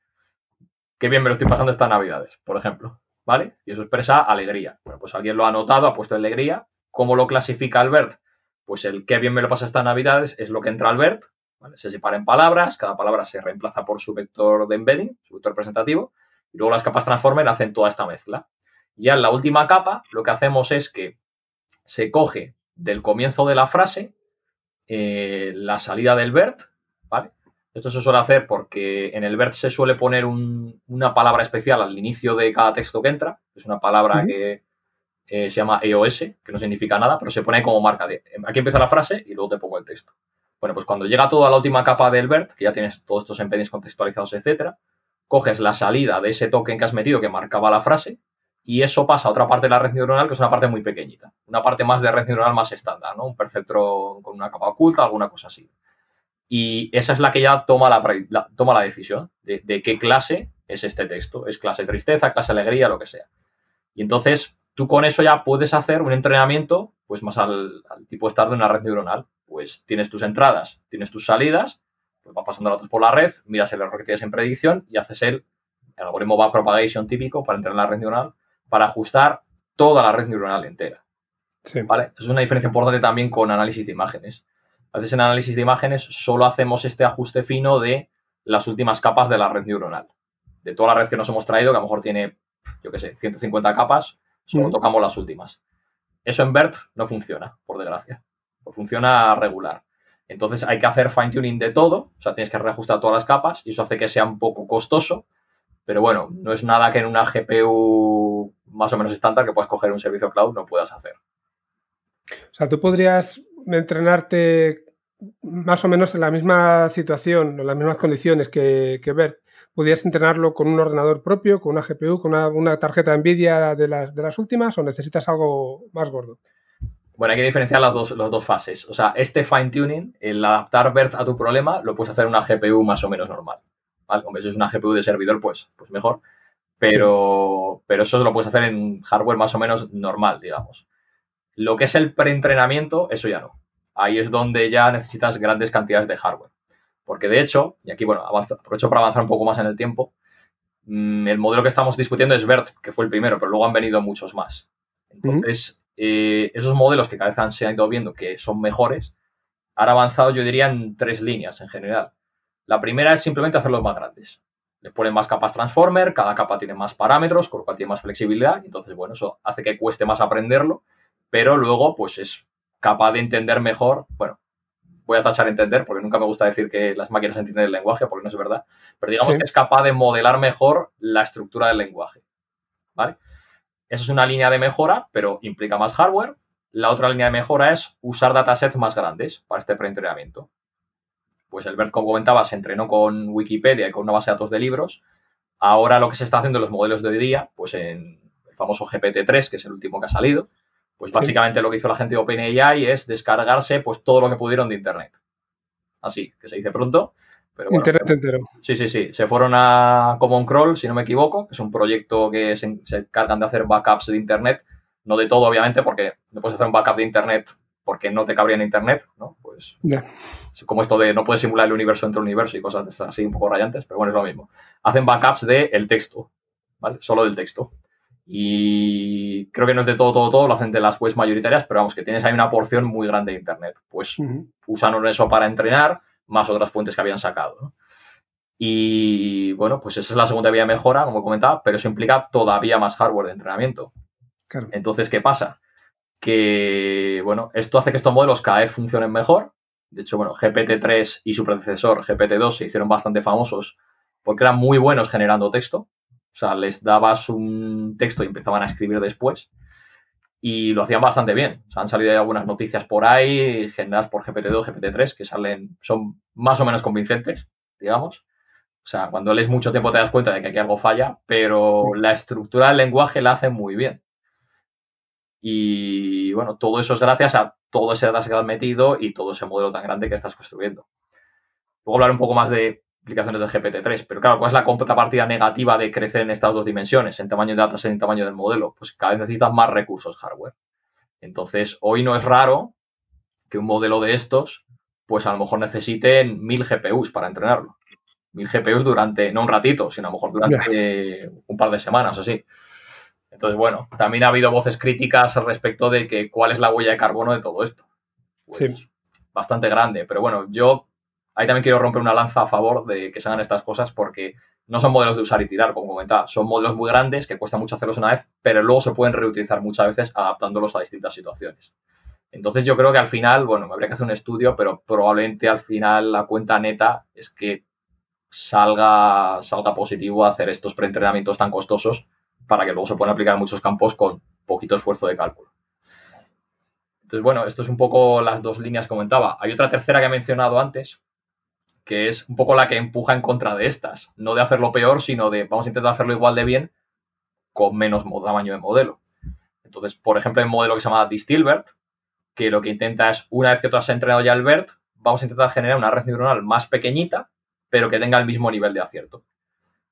qué bien me lo estoy pasando estas navidades, por ejemplo, ¿vale? Y eso expresa alegría. Bueno, pues alguien lo ha anotado, ha puesto alegría. ¿Cómo lo clasifica el BERT? Pues el qué bien me lo pasa estas navidades es lo que entra al BERT, se separa en palabras, cada palabra se reemplaza por su vector de embedding, su vector representativo, y luego las capas transformer hacen toda esta mezcla. Ya en la última capa lo que hacemos es que se coge del comienzo de la frase eh, la salida del BERT, ¿vale? Esto se suele hacer porque en el BERT se suele poner una palabra especial al inicio de cada texto que entra, es una palabra que eh, se llama EOS, que no significa nada, pero se pone como marca de aquí empieza la frase y luego te pongo el texto. Bueno, pues cuando llega toda la última capa del BERT, que ya tienes todos estos embeddings contextualizados, etcétera, coges la salida de ese token que has metido que marcaba la frase y eso pasa a otra parte de la red neuronal que es una parte muy pequeñita, una parte más de red neuronal más estándar, ¿no? Un perceptro con una capa oculta, alguna cosa así. Y esa es la que ya toma la, toma la decisión de, qué clase es este texto. Es clase tristeza, clase alegría, lo que sea. Y entonces tú con eso ya puedes hacer un entrenamiento pues más al, tipo estar de una red neuronal. Pues tienes tus entradas, tienes tus salidas, pues vas pasando datos por la red, miras el error que tienes en predicción y haces el, el algoritmo backpropagation típico para entrar en la red neuronal para ajustar toda la red neuronal entera. ¿Vale? Es una diferencia importante también con análisis de imágenes. A veces en análisis de imágenes solo hacemos este ajuste fino de las últimas capas de la red neuronal. De toda la red que nos hemos traído, que a lo mejor tiene, yo qué sé, 150 capas, solo tocamos las últimas. Eso en BERT no funciona, por desgracia. funciona regular. Entonces hay que hacer fine tuning de todo, o sea, tienes que reajustar todas las capas y eso hace que sea un poco costoso, pero bueno, no es nada que en una GPU más o menos estándar que puedas coger un servicio cloud no puedas hacer. O sea, tú podrías entrenarte más o menos en la misma situación, en las mismas condiciones que, que BERT. ¿Podrías entrenarlo con un ordenador propio, con una GPU, con una, tarjeta NVIDIA de las, de las últimas o necesitas algo más gordo? Bueno, hay que diferenciar las dos, las dos fases. O sea, este fine tuning, el adaptar BERT a tu problema, lo puedes hacer en una GPU más o menos normal. ¿vale? Hombre, si es una GPU de servidor, pues, pues mejor. Pero, pero eso lo puedes hacer en hardware más o menos normal, digamos. Lo que es el preentrenamiento, eso ya no. Ahí es donde ya necesitas grandes cantidades de hardware. Porque de hecho, y aquí bueno, aprovecho para avanzar un poco más en el tiempo, mm, el modelo que estamos discutiendo es BERT, que fue el primero, pero luego han venido muchos más. Entonces, eh, esos modelos que cada vez han, se han ido viendo que son mejores, han avanzado, yo diría, en tres líneas en general. La primera es simplemente hacerlos más grandes. Le ponen más capas transformer, cada capa tiene más parámetros, con lo cual tiene más flexibilidad. Entonces, bueno, eso hace que cueste más aprenderlo pero luego pues es capaz de entender mejor, bueno, voy a tachar entender porque nunca me gusta decir que las máquinas entienden el lenguaje porque no es verdad, pero digamos que es capaz de modelar mejor la estructura del lenguaje, ¿vale? Esa es una línea de mejora, pero implica más hardware. La otra línea de mejora es usar datasets más grandes para este preentrenamiento. Pues el BERT, como comentaba, se entrenó con Wikipedia y con una base de datos de libros. Ahora lo que se está haciendo en los modelos de hoy día, pues en el famoso GPT-3, que es el último que ha salido, pues básicamente lo que hizo la gente de OpenAI es descargarse pues todo lo que pudieron de Internet. Así, que se dice pronto. Pero Internet entero. Sí, sí, sí. Se fueron a Common Crawl, si no me equivoco, que es un proyecto que se, se encargan de hacer backups de Internet. No de todo, obviamente, porque no puedes hacer un backup de Internet porque no te cabría en Internet, ¿no? Pues como esto de no puedes simular el universo entre el universo y cosas así un poco rayantes, pero bueno, es lo mismo. Hacen backups del el texto, ¿vale? Solo del texto. Y creo que no es de todo, todo, todo, lo hacen de las webs mayoritarias, pero vamos, que tienes ahí una porción muy grande de Internet. Pues usaron eso para entrenar, más otras fuentes que habían sacado. Y bueno, pues esa es la segunda vía de mejora, como comentaba, pero eso implica todavía más hardware de entrenamiento. Entonces, ¿qué pasa? Que, bueno, esto hace que estos modelos cada vez funcionen mejor. De hecho, bueno, GPT-3 y su predecesor GPT-2 se hicieron bastante famosos porque eran muy buenos generando texto. O sea, les dabas un texto y empezaban a escribir después. Y lo hacían bastante bien. O sea, han salido algunas noticias por ahí, generadas por GPT-2, GPT-3, que salen, son más o menos convincentes, digamos. O sea, cuando lees mucho tiempo te das cuenta de que aquí algo falla, pero la estructura del lenguaje la hace muy bien. Y bueno, todo eso es gracias a todo ese data que has metido y todo ese modelo tan grande que estás construyendo. Luego hablar un poco más de aplicaciones de GPT-3. Pero claro, ¿cuál es la contrapartida negativa de crecer en estas dos dimensiones, en tamaño de datos y en tamaño del modelo? Pues cada vez necesitas más recursos hardware. Entonces, hoy no es raro que un modelo de estos, pues a lo mejor necesiten mil GPUs para entrenarlo. Mil GPUs durante, no un ratito, sino a lo mejor durante un par de semanas o así. Entonces, bueno, también ha habido voces críticas al respecto de que cuál es la huella de carbono de todo esto. Pues, sí. Bastante grande, pero bueno, yo ahí también quiero romper una lanza a favor de que se hagan estas cosas porque no son modelos de usar y tirar, como comentaba. Son modelos muy grandes que cuesta mucho hacerlos una vez, pero luego se pueden reutilizar muchas veces adaptándolos a distintas situaciones. Entonces yo creo que al final, bueno, me habría que hacer un estudio, pero probablemente al final la cuenta neta es que salga, salga positivo hacer estos preentrenamientos tan costosos para que luego se puedan aplicar en muchos campos con poquito esfuerzo de cálculo. Entonces, bueno, esto es un poco las dos líneas que comentaba. Hay otra tercera que he mencionado antes, que es un poco la que empuja en contra de estas. No de hacerlo peor, sino de vamos a intentar hacerlo igual de bien con menos tamaño de modelo. Entonces, por ejemplo, hay un modelo que se llama Distilbert, que lo que intenta es, una vez que tú has entrenado ya el BERT, vamos a intentar generar una red neuronal más pequeñita, pero que tenga el mismo nivel de acierto.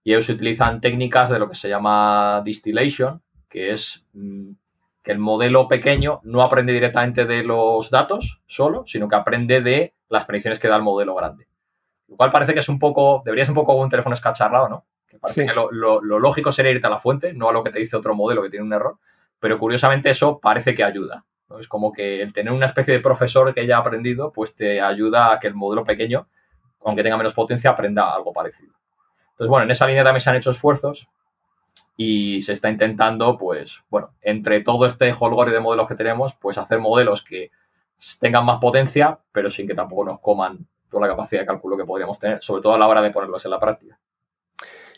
y ellos utilizan técnicas de lo que se llama distillation, que es mm, que el modelo pequeño no aprende directamente de los datos solo, sino que aprende de las predicciones que da el modelo grande. Lo cual parece que es un poco, debería ser un poco un teléfono escacharrado, ¿no? Que parece que lo, lógico sería irte a la fuente, no a lo que te dice otro modelo que tiene un error, pero curiosamente eso parece que ayuda. Es como que el tener una especie de profesor que ya ha aprendido, pues te ayuda a que el modelo pequeño, aunque tenga menos potencia, aprenda algo parecido. Entonces, bueno, en esa línea también se han hecho esfuerzos y se está intentando, pues, bueno, entre todo este holgorio de modelos que tenemos, pues hacer modelos que tengan más potencia, pero sin que tampoco nos coman la capacidad de cálculo que podríamos tener, sobre todo a la hora de ponerlos en la práctica.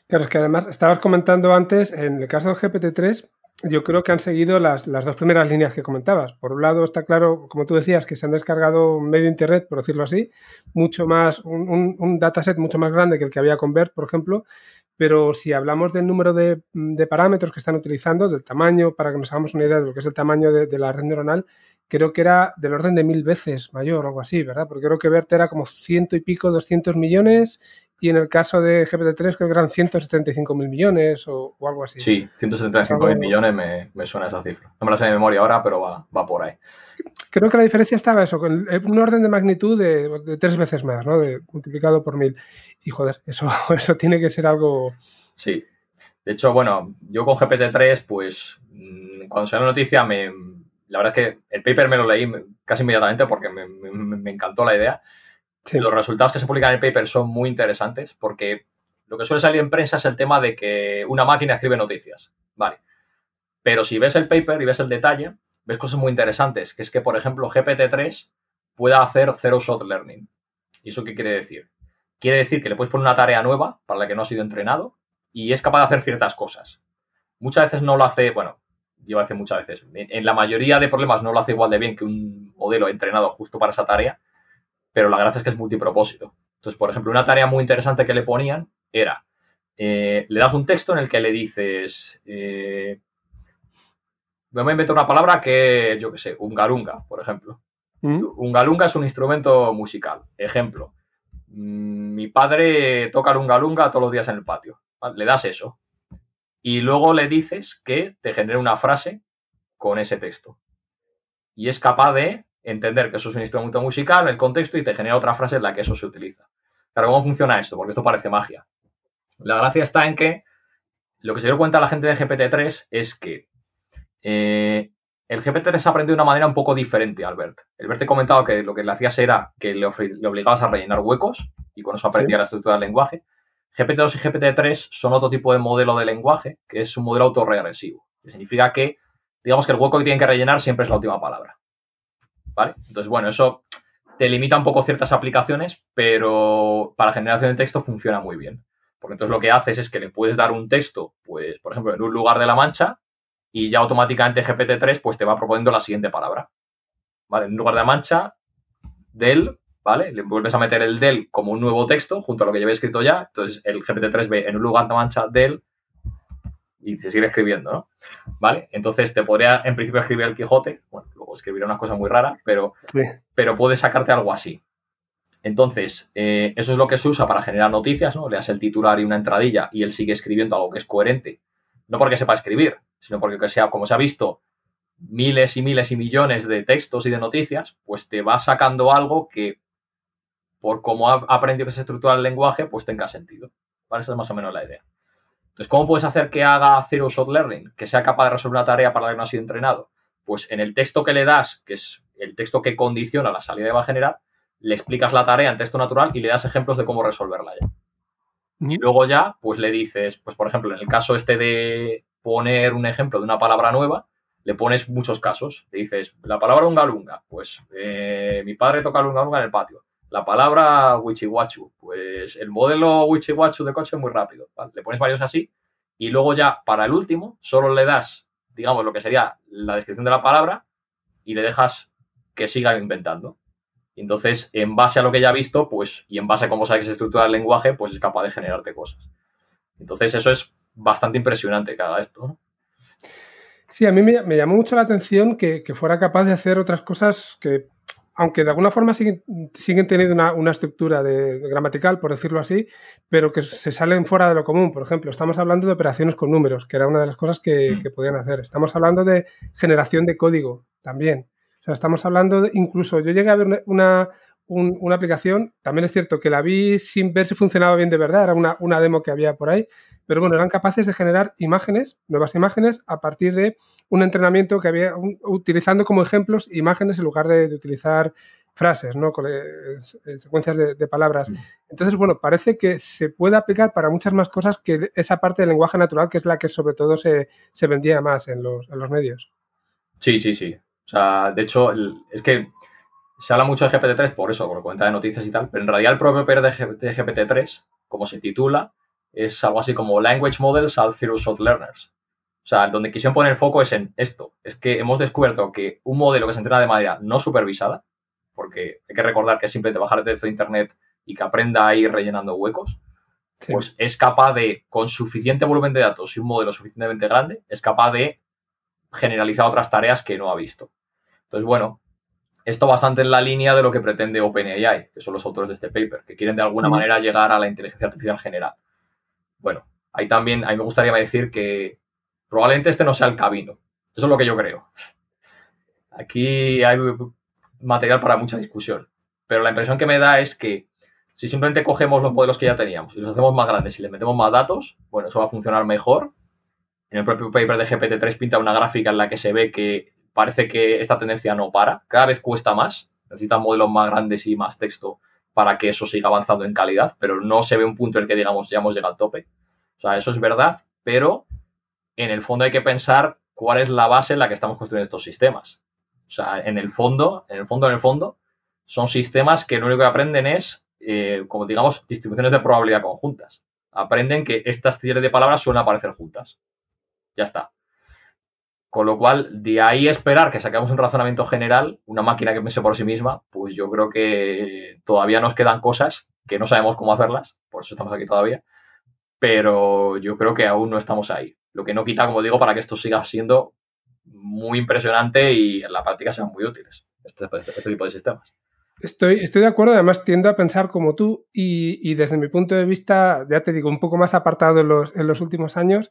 Claro, es que además estabas comentando antes, en el caso del GPT-3, yo creo que han seguido las, dos primeras líneas que comentabas. Por un lado, está claro, como tú decías, que se han descargado medio Internet, por decirlo así, mucho más, un, un, dataset mucho más grande que el que había con BERT, por ejemplo. Pero si hablamos del número de, parámetros que están utilizando, del tamaño, para que nos hagamos una idea de lo que es el tamaño de, la red neuronal, creo que era del orden de mil veces mayor o algo así, ¿verdad? Porque creo que BERT era como ciento y pico, 200 millones y en el caso de GPT-3 creo que eran 175 mil millones o, algo así. Sí, 175 mil millones me, suena esa cifra. No me la sé de memoria ahora, pero va, por ahí. Creo que la diferencia estaba eso, con un orden de magnitud de, tres veces más, ¿no? De, multiplicado por mil. Y joder, eso, eso tiene que ser algo... Sí. De hecho, bueno, yo con GPT-3, pues mm, cuando salió la noticia, me, la verdad es que el paper me lo leí casi inmediatamente porque me, me encantó la idea. Los resultados que se publican en el paper son muy interesantes porque lo que suele salir en prensa es el tema de que una máquina escribe noticias. Vale. Pero si ves el paper y ves el detalle, ves cosas muy interesantes, que es que, por ejemplo, GPT-3 pueda hacer zero-shot learning. ¿Y eso qué quiere decir? Quiere decir que le puedes poner una tarea nueva para la que no ha sido entrenado y es capaz de hacer ciertas cosas. Muchas veces no lo hace, bueno, yo decir muchas veces, en la mayoría de problemas no lo hace igual de bien que un modelo entrenado justo para esa tarea, pero la gracia es que es multipropósito. Entonces, por ejemplo, una tarea muy interesante que le ponían era, eh, le das un texto en el que le dices, eh, me voy a inventar una palabra que, yo qué sé, ungarunga, por ejemplo. ¿Mm? Ungalunga es un instrumento musical. Ejemplo, mm, mi padre toca el ungalunga todos los días en el patio. Le das eso. Y luego le dices que te genere una frase con ese texto. Y es capaz de entender que eso es un instrumento musical, el contexto, y te genera otra frase en la que eso se utiliza. Claro, ¿cómo funciona esto? Porque esto parece magia. La gracia está en que lo que se dio cuenta la gente de GPT-3 es que eh, el GPT-3 aprendió de una manera un poco diferente, Albert. Albert te ha comentado que lo que le hacías era que le, obligabas a rellenar huecos y con eso aprendía la estructura del lenguaje. GPT-2 y GPT-3 son otro tipo de modelo de lenguaje, que es un modelo autorregresivo, que significa que, digamos que el hueco que tienen que rellenar siempre es la última palabra. Entonces, bueno, eso te limita un poco ciertas aplicaciones, pero para generación de texto funciona muy bien. Porque entonces lo que haces es que le puedes dar un texto, pues, por ejemplo, en un lugar de la mancha, y ya automáticamente GPT-3 pues te va proponiendo la siguiente palabra. ¿Vale? En lugar de mancha, del, ¿vale? Le vuelves a meter el del como un nuevo texto junto a lo que llevé escrito ya. Entonces el GPT-3 ve en un lugar de mancha del y se sigue escribiendo, ¿no? ¿Vale? Entonces te podría en principio escribir el Quijote, bueno, luego escribir unas cosas muy raras, pero, pero puedes sacarte algo así. Entonces, eh, eso es lo que se usa para generar noticias, ¿no? Le das el titular y una entradilla y él sigue escribiendo algo que es coherente. No porque sepa escribir, sino porque sea, como se ha visto miles y miles y millones de textos y de noticias, pues te va sacando algo que, por cómo ha aprendido que se estructura el lenguaje, pues tenga sentido. ¿Vale? Esa es más o menos la idea. Entonces, ¿cómo puedes hacer que haga Zero Shot Learning? Que sea capaz de resolver una tarea para la que no ha sido entrenado. Pues en el texto que le das, que es el texto que condiciona la salida que va a generar, le explicas la tarea en texto natural y le das ejemplos de cómo resolverla ya. Y luego ya, pues le dices, pues por ejemplo, en el caso este de poner un ejemplo de una palabra nueva, le pones muchos casos. Le dices, la palabra ungalunga, pues eh, mi padre toca el ungalunga en el patio. La palabra wichiwachu, pues el modelo wichiwachu de coche es muy rápido. Le pones varios así y luego ya para el último solo le das, digamos, lo que sería la descripción de la palabra y le dejas que siga inventando. entonces, en base a lo que ya ha visto, pues, y en base a cómo sabe que se estructura el lenguaje, pues es capaz de generarte cosas. Entonces, eso es bastante impresionante haga esto. Sí, a mí me, llamó mucho la atención que, que, fuera capaz de hacer otras cosas que aunque de alguna forma siguen, teniendo una, estructura de, gramatical, por decirlo así, pero que se salen fuera de lo común. Por ejemplo, estamos hablando de operaciones con números, que era una de las cosas que, mm. podían hacer. Estamos hablando de generación de código también. O sea, estamos hablando de, incluso, yo llegué a ver una, una aplicación, también es cierto que la vi sin ver si funcionaba bien de verdad, era una, una demo que había por ahí, pero bueno, eran capaces de generar imágenes, nuevas imágenes, a partir de un entrenamiento que había, utilizando como ejemplos imágenes en lugar de, utilizar frases, ¿no? Con, eh, secuencias de, palabras. Mm. Entonces, bueno, parece que se puede aplicar para muchas más cosas que esa parte del lenguaje natural, que es la que sobre todo se, vendía más en los, en los, medios. Sí, sí, sí. O sea, de hecho, es que se habla mucho de GPT-3 por eso, por cuenta de noticias y tal, pero en realidad el propio paper de GPT-3, como se titula, es algo así como Language Models are Zero Shot Learners. O sea, donde quisieron poner foco es en esto. Es que hemos descubierto que un modelo que se entrena de manera no supervisada, porque hay que recordar que es simplemente bajar el texto de Internet y que aprenda a ir rellenando huecos, pues es capaz de, con suficiente volumen de datos y un modelo suficientemente grande, es capaz de generalizar otras tareas que no ha visto. Entonces, bueno, esto bastante en la línea de lo que pretende OpenAI, que son los autores de este paper, que quieren de alguna manera llegar a la inteligencia artificial general. Bueno, ahí también, a me gustaría decir que probablemente este no sea el camino. Eso es lo que yo creo. Aquí hay material para mucha discusión. Pero la impresión que me da es que si simplemente cogemos los modelos que ya teníamos y los hacemos más grandes y le metemos más datos, bueno, eso va a funcionar mejor. En el propio paper de GPT-3 pinta una gráfica en la que se ve que parece que esta tendencia no para. Cada vez cuesta más. Necesitan modelos más grandes y más texto para que eso siga avanzando en calidad, pero no se ve un punto en el que digamos ya hemos llegado al tope. O sea, eso es verdad, pero en el fondo hay que pensar cuál es la base en la que estamos construyendo estos sistemas. O sea, en el fondo, en el fondo, en el fondo, son sistemas que lo único que aprenden es, eh, como digamos, distribuciones de probabilidad conjuntas. Aprenden que estas series de palabras suelen aparecer juntas. Ya está. Con lo cual, de ahí esperar que saquemos un razonamiento general, una máquina que piense por sí misma, pues yo creo que todavía nos quedan cosas que no sabemos cómo hacerlas, por eso estamos aquí todavía, pero yo creo que aún no estamos ahí. Lo que no quita, como digo, para que esto siga siendo muy impresionante y en la práctica sean muy útiles este, este, este tipo de sistemas. Estoy, estoy, de acuerdo, además tiendo a pensar como tú y, desde mi punto de vista, ya te digo, un poco más apartado en los, en los últimos años,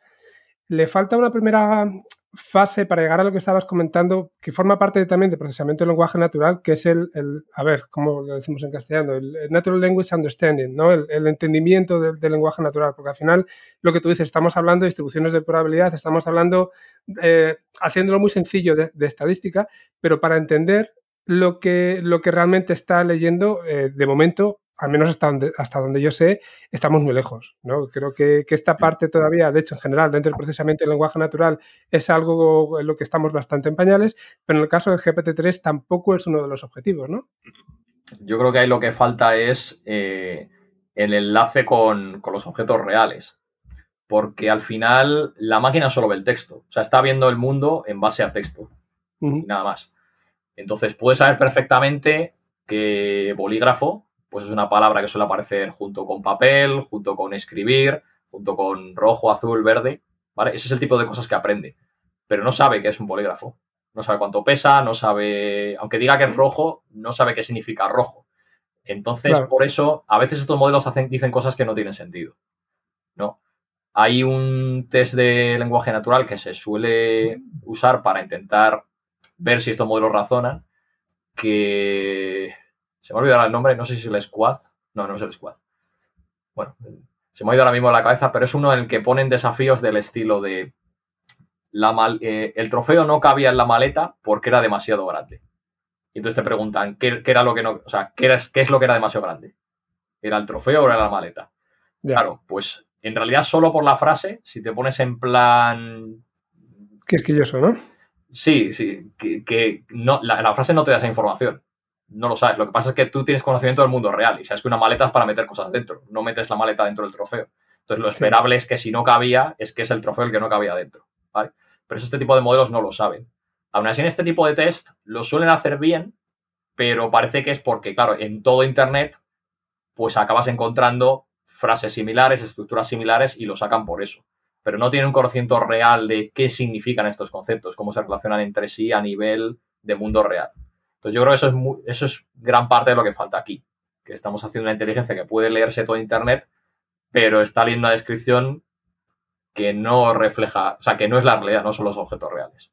le falta una primera fase para llegar a lo que estabas comentando, que forma parte también del procesamiento del lenguaje natural, que es el, a ver, ¿cómo lo decimos en castellano? El, Natural Language Understanding, ¿no? El, entendimiento del, lenguaje natural, porque al final lo que tú dices, estamos hablando de distribuciones de probabilidad, estamos hablando, eh, haciéndolo muy sencillo de, estadística, pero para entender lo que, lo que realmente está leyendo, eh, de momento al menos hasta donde, hasta donde yo sé, estamos muy lejos. ¿no? Creo que, esta parte todavía, de hecho, en general, dentro del procesamiento del lenguaje natural, es algo en lo que estamos bastante en pañales, pero en el caso del GPT-3 tampoco es uno de los objetivos, ¿no? Yo creo que ahí lo que falta es eh, el enlace con, los objetos reales. Porque al final la máquina solo ve el texto. O sea, está viendo el mundo en base a texto. Nada más. Entonces puede saber perfectamente que bolígrafo pues es una palabra que suele aparecer junto con papel, junto con escribir, junto con rojo, azul, verde, ¿vale? Ese es el tipo de cosas que aprende, pero no sabe que es un polígrafo, no sabe cuánto pesa, no sabe, aunque diga que es rojo, no sabe qué significa rojo. Entonces, por eso, a veces estos modelos hacen, dicen cosas que no tienen sentido, ¿no? Hay un test de lenguaje natural que se suele usar para intentar ver si estos modelos razonan, que se me ha olvidado el nombre, no sé si es el Squad. No, no es el Squad. Bueno, se me ha ido ahora mismo la cabeza, pero es uno en el que ponen desafíos del estilo de la eh, el trofeo no cabía en la maleta porque era demasiado grande. Y entonces te preguntan, ¿qué, era lo que no, o sea, ¿qué, ¿qué, es lo que era demasiado grande? ¿Era el trofeo o era la maleta? Claro, pues en realidad solo por la frase, si te pones en plan... Qué esquilloso, ¿no? Sí, sí, que, no, la, frase no te da esa información no lo sabes. Lo que pasa es que tú tienes conocimiento del mundo real y sabes que una maleta es para meter cosas dentro. No metes la maleta dentro del trofeo. Entonces, lo esperable es que si no cabía, es que es el trofeo el que no cabía dentro. ¿vale? Pero eso este tipo de modelos no lo saben. Aún así, en este tipo de test lo suelen hacer bien, pero parece que es porque, claro, en todo Internet, pues acabas encontrando frases similares, estructuras similares y lo sacan por eso. Pero no tienen un conocimiento real de qué significan estos conceptos, cómo se relacionan entre sí a nivel de mundo real. Entonces yo creo que eso es, eso es gran parte de lo que falta aquí, que estamos haciendo una inteligencia que puede leerse todo Internet, pero está leyendo una descripción que no refleja, o sea, que no es la realidad, no son los objetos reales.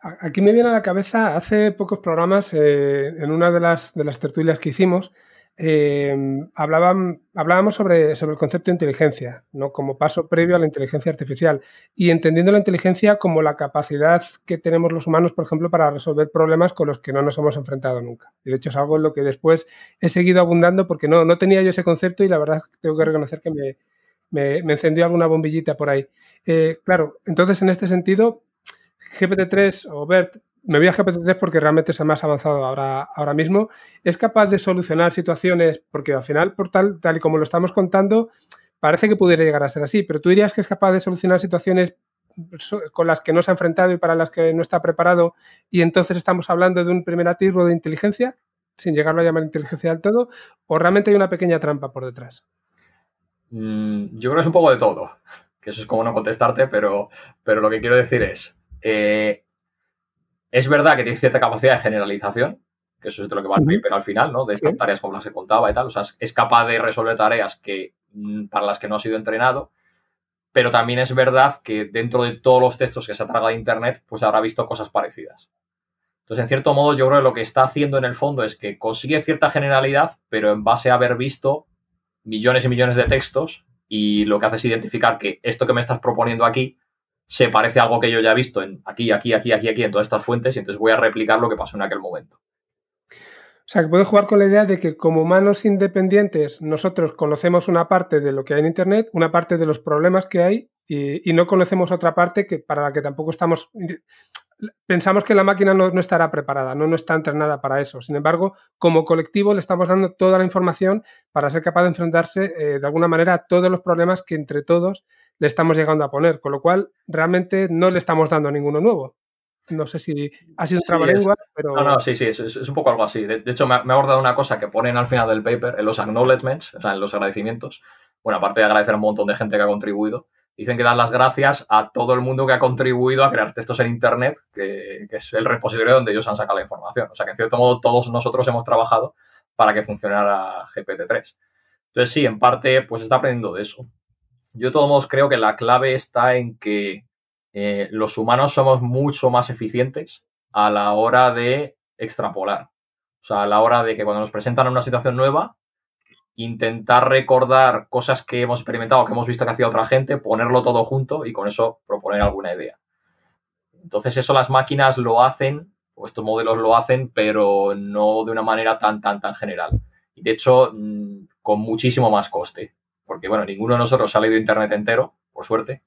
Aquí me viene a la cabeza, hace pocos programas, eh, en una de las, de las tertulias que hicimos, eh, hablábamos sobre, sobre, el concepto de inteligencia, ¿no? como paso previo a la inteligencia artificial, y entendiendo la inteligencia como la capacidad que tenemos los humanos, por ejemplo, para resolver problemas con los que no nos hemos enfrentado nunca. Y de hecho es algo en lo que después he seguido abundando porque no, no tenía yo ese concepto y la verdad tengo que reconocer que me, me, encendió alguna bombillita por ahí. Eh, claro, entonces en este sentido, GPT-3 o BERT, me voy a GPT-3 porque realmente es el más avanzado ahora, ahora mismo, es capaz de solucionar situaciones, porque al final, por tal, tal y como lo estamos contando, parece que pudiera llegar a ser así, pero tú dirías que es capaz de solucionar situaciones con las que no se ha enfrentado y para las que no está preparado, y entonces estamos hablando de un primer atisbo de inteligencia, sin llegarlo a llamar inteligencia del todo, o realmente hay una pequeña trampa por detrás. Mm, yo creo que es un poco de todo, que eso es como no contestarte, pero, pero lo que quiero decir es, eh, es verdad que tiene cierta capacidad de generalización, que eso es de lo que va el paper al final, ¿no? De estas tareas como las que contaba y tal. O sea, es capaz de resolver tareas que, mm, para las que no ha sido entrenado, pero también es verdad que dentro de todos los textos que se ha tragado de Internet, pues habrá visto cosas parecidas. Entonces, en cierto modo, yo creo que lo que está haciendo en el fondo es que consigue cierta generalidad, pero en base a haber visto millones y millones de textos y lo que hace es identificar que esto que me estás proponiendo aquí se parece a algo que yo ya he visto aquí, aquí, aquí, aquí, aquí, en todas estas fuentes y entonces voy a replicar lo que pasó en aquel momento. O sea, que puedo jugar con la idea de que como humanos independientes nosotros conocemos una parte de lo que hay en Internet, una parte de los problemas que hay y, no conocemos otra parte que para la que tampoco estamos pensamos que la máquina no, estará preparada, no, no está entrenada para eso. Sin embargo, como colectivo le estamos dando toda la información para ser capaz de enfrentarse eh, de alguna manera a todos los problemas que entre todos le estamos llegando a poner, con lo cual realmente no le estamos dando ninguno nuevo. No sé si ha sido un trabalengua, pero... No, no, sí, sí, es, un poco algo así. De, hecho, me ha, me ha, abordado una cosa que ponen al final del paper, en los acknowledgements, o sea, en los agradecimientos. Bueno, aparte de agradecer a un montón de gente que ha contribuido, dicen que dan las gracias a todo el mundo que ha contribuido a crear textos en Internet, que, es el repositorio donde ellos han sacado la información. O sea que en cierto modo todos nosotros hemos trabajado para que funcionara GPT-3. Entonces sí, en parte pues está aprendiendo de eso. Yo de todos modos creo que la clave está en que eh, los humanos somos mucho más eficientes a la hora de extrapolar. O sea, a la hora de que cuando nos presentan una situación nueva, intentar recordar cosas que hemos experimentado, que hemos visto que hacía otra gente, ponerlo todo junto y con eso proponer alguna idea. Entonces eso las máquinas lo hacen, o estos modelos lo hacen, pero no de una manera tan, tan, tan general. Y de hecho, mm, con muchísimo más coste. Porque, bueno, ninguno de nosotros ha leído Internet entero, por suerte,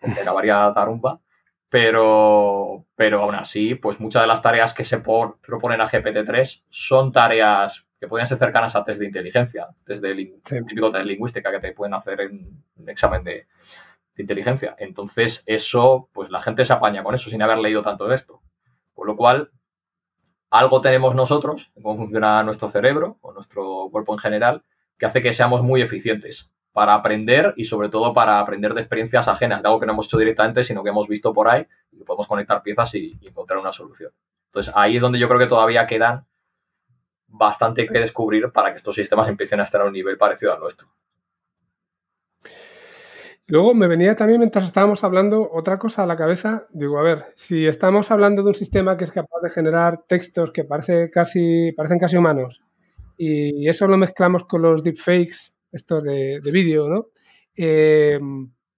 porque acabaría tarumba. Pero, pero aún así, pues muchas de las tareas que se proponen a GPT-3 son tareas que pueden ser cercanas a test de inteligencia, desde el típico test de lingüística que te pueden hacer en un examen de, inteligencia. Entonces, eso, pues la gente se apaña con eso sin haber leído tanto de esto. Con lo cual, algo tenemos nosotros, cómo funciona nuestro cerebro o nuestro cuerpo en general, que hace que seamos muy eficientes para aprender y sobre todo para aprender de experiencias ajenas, de algo que no hemos hecho directamente, sino que hemos visto por ahí y podemos conectar piezas y encontrar una solución. Entonces, ahí es donde yo creo que todavía quedan bastante que descubrir para que estos sistemas empiecen a estar a un nivel parecido al nuestro. Luego me venía también mientras estábamos hablando otra cosa a la cabeza. Digo, a ver, si estamos hablando de un sistema que es capaz de generar textos que parece casi, parecen casi humanos y eso lo mezclamos con los deepfakes, estos de, vídeo, ¿no? Eh,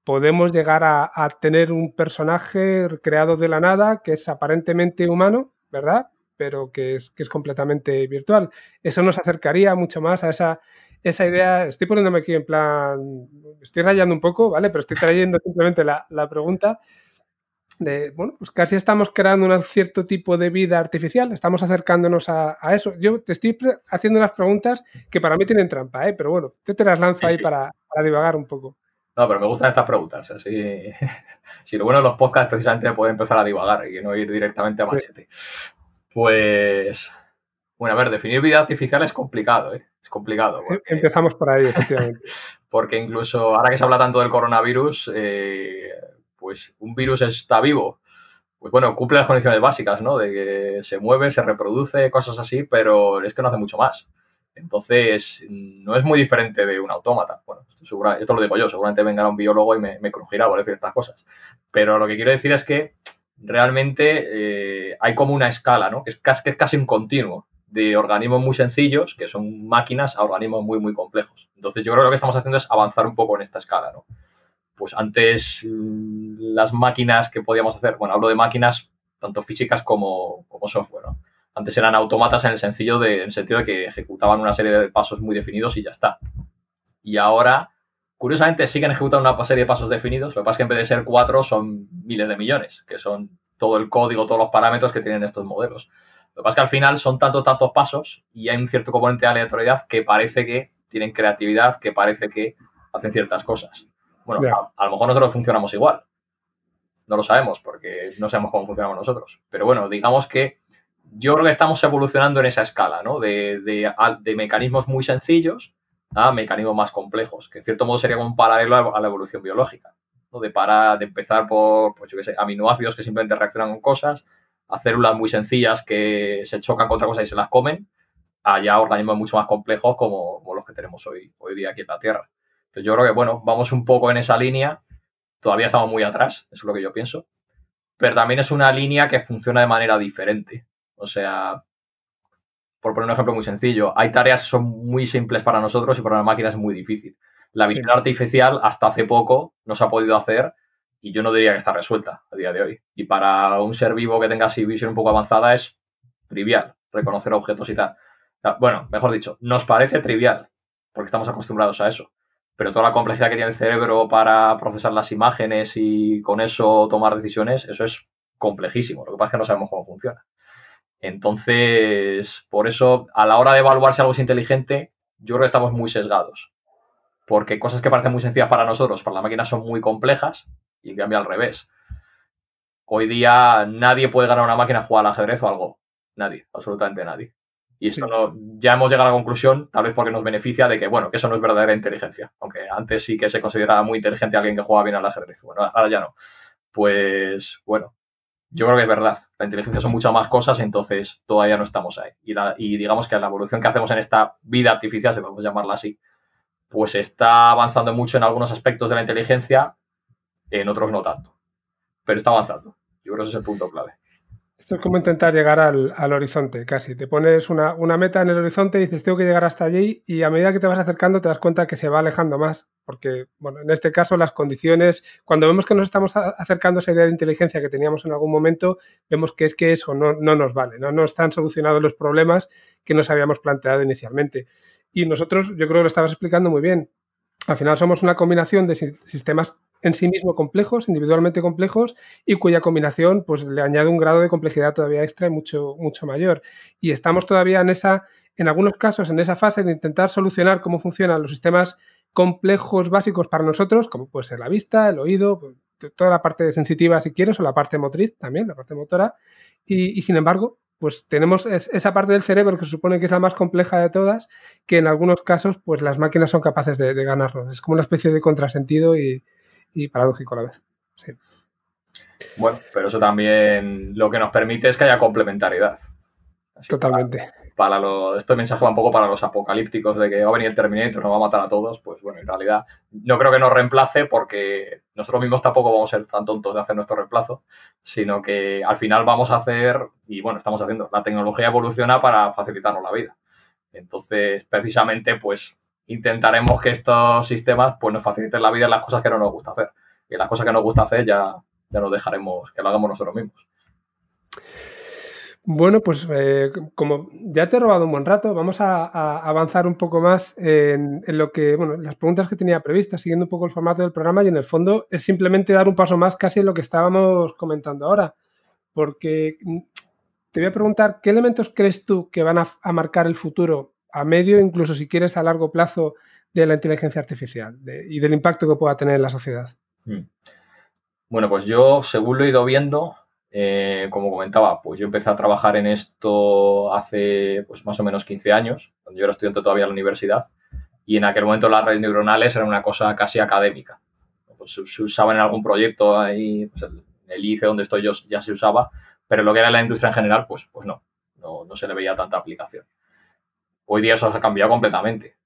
podemos llegar a, a, tener un personaje creado de la nada que es aparentemente humano, ¿verdad? pero que es, que es completamente virtual. Eso nos acercaría mucho más a esa, esa idea. Estoy poniéndome aquí en plan, estoy rayando un poco, ¿vale? Pero estoy trayendo simplemente la, la pregunta de, bueno, pues casi estamos creando un cierto tipo de vida artificial, estamos acercándonos a, a, eso. Yo te estoy haciendo unas preguntas que para mí tienen trampa, ¿eh? pero bueno, te, te las lanzo ahí Para, para, divagar un poco. No, pero me gustan estas preguntas. Así, si lo bueno de los podcasts precisamente puede empezar a divagar y no ir directamente a machete. Pues, bueno, a ver, definir vida artificial es complicado, ¿eh? Es complicado. Empezamos por ahí, efectivamente. porque incluso ahora que se habla tanto del coronavirus, eh, pues un virus está vivo. pues bueno, cumple las condiciones básicas, ¿no? De que se mueve, se reproduce, cosas así, pero es que no hace mucho más. Entonces, no es muy diferente de un autómata. Bueno, esto, lo digo yo, seguramente venga un biólogo y me, crujirá por decir estas cosas. Pero lo que quiero decir es que realmente eh, hay como una escala, ¿no? Es, que es casi un continuo de organismos muy sencillos, que son máquinas, a organismos muy, muy complejos. Entonces, yo creo que lo que estamos haciendo es avanzar un poco en esta escala, ¿no? Pues antes mm, las máquinas que podíamos hacer, bueno, hablo de máquinas tanto físicas como, software, ¿no? Antes eran autómatas en el, sencillo de, en el sentido de que ejecutaban una serie de pasos muy definidos y ya está. Y ahora, curiosamente, siguen ejecutando una serie de pasos definidos. Lo que pasa es que en vez de ser cuatro, son miles de millones, que son todo el código, todos los parámetros que tienen estos modelos. Lo que pasa es que al final son tantos, tantos pasos y hay un cierto componente de aleatoriedad que parece que tienen creatividad, que parece que hacen ciertas cosas. Bueno, a, a, lo mejor nosotros funcionamos igual. No lo sabemos porque no sabemos cómo funcionamos nosotros. Pero bueno, digamos que yo creo que estamos evolucionando en esa escala, ¿no? De, mecanismos muy sencillos a mecanismos más complejos, que en cierto modo sería como un paralelo a la evolución biológica, ¿no? De, para, de empezar por, pues yo qué sé, aminoácidos que simplemente reaccionan con cosas, a células muy sencillas que se chocan contra cosas y se las comen, a ya organismos mucho más complejos como, los que tenemos hoy, hoy día aquí en la Tierra. Yo creo que, bueno, vamos un poco en esa línea, todavía estamos muy atrás, eso es lo que yo pienso, pero también es una línea que funciona de manera diferente. O sea, por poner un ejemplo muy sencillo, hay tareas que son muy simples para nosotros y para la máquina es muy difícil. La visión artificial hasta hace poco no se ha podido hacer y yo no diría que está resuelta a día de hoy. Y para un ser vivo que tenga así visión un poco avanzada es trivial reconocer objetos y tal. Bueno, mejor dicho, nos parece trivial porque estamos acostumbrados a eso. Pero toda la complejidad que tiene el cerebro para procesar las imágenes y con eso tomar decisiones, eso es complejísimo. Lo que pasa es que no sabemos cómo funciona. Entonces, por eso, a la hora de evaluar si algo es inteligente, yo creo que estamos muy sesgados. Porque cosas que parecen muy sencillas para nosotros, para la máquina son muy complejas y en cambio al revés. Hoy día nadie puede ganar una máquina a jugar al ajedrez o algo. Nadie, absolutamente nadie. Y esto no, ya hemos llegado a la conclusión, tal vez porque nos beneficia, de que, bueno, que eso no es verdadera inteligencia. Aunque antes sí que se consideraba muy inteligente alguien que juega bien al ajedrez. Bueno, ahora ya no. Pues, bueno, yo creo que es verdad. La inteligencia son muchas más cosas, entonces todavía no estamos ahí. Y, digamos que la evolución que hacemos en esta vida artificial, si podemos llamarla así, pues está avanzando mucho en algunos aspectos de la inteligencia, en otros no tanto. Pero está avanzando. Yo creo que ese es el punto clave. Esto es como intentar llegar al, horizonte, casi. Te pones una, una, meta en el horizonte y dices, tengo que llegar hasta allí y a medida que te vas acercando te das cuenta que se va alejando más, porque, bueno, en este caso las condiciones, cuando vemos que nos estamos acercando a esa idea de inteligencia que teníamos en algún momento, vemos que es que eso no, no nos vale, ¿no? no están solucionados los problemas que nos habíamos planteado inicialmente. Y nosotros, yo creo que lo estabas explicando muy bien, al final somos una combinación de sistemas en sí mismo complejos, individualmente complejos, y cuya combinación pues, le añade un grado de complejidad todavía extra y mucho, mucho mayor. Y estamos todavía en esa, en algunos casos, en esa fase de intentar solucionar cómo funcionan los sistemas complejos básicos para nosotros, como puede ser la vista, el oído, pues, toda la parte sensitiva si quieres, o la parte motriz también, la parte motora, y, sin embargo, pues tenemos esa parte del cerebro que se supone que es la más compleja de todas, que en algunos casos, pues las máquinas son capaces de, de. Es como una especie de contrasentido y, paradójico a la vez. Bueno, pero eso también lo que nos permite es que haya complementariedad. Totalmente para los, este mensaje va un poco para los apocalípticos de que va a venir el Terminator, nos va a matar a todos, pues bueno, en realidad no creo que nos reemplace porque nosotros mismos tampoco vamos a ser tan tontos de hacer nuestro reemplazo, sino que al final vamos a hacer, y bueno, estamos haciendo, la tecnología evoluciona para facilitarnos la vida. Entonces, precisamente, pues intentaremos que estos sistemas pues nos faciliten la vida en las cosas que no nos gusta hacer. Y las cosas que nos gusta hacer ya, ya nos dejaremos que lo hagamos nosotros mismos. Bueno, pues eh, como ya te he robado un buen rato, vamos a, avanzar un poco más en, lo que, bueno, las preguntas que tenía previstas, siguiendo un poco el formato del programa y en el fondo es simplemente dar un paso más casi en lo que estábamos comentando ahora. Porque mm, te voy a preguntar, ¿qué elementos crees tú que van a, marcar el futuro a medio, incluso si quieres a largo plazo, de la inteligencia artificial y del impacto que pueda tener en la sociedad? Hmm. Bueno, pues yo, según lo he ido viendo, eh, como comentaba, pues yo empecé a trabajar en esto hace pues, más o menos 15 años, cuando yo era estudiante todavía en la universidad, y en aquel momento las redes neuronales eran una cosa casi académica. Pues se, usaban en algún proyecto ahí, pues el ICE donde estoy yo ya se usaba, pero lo que era la industria en general, pues, pues no, no, no se le veía tanta aplicación. Hoy día eso se ha cambiado completamente.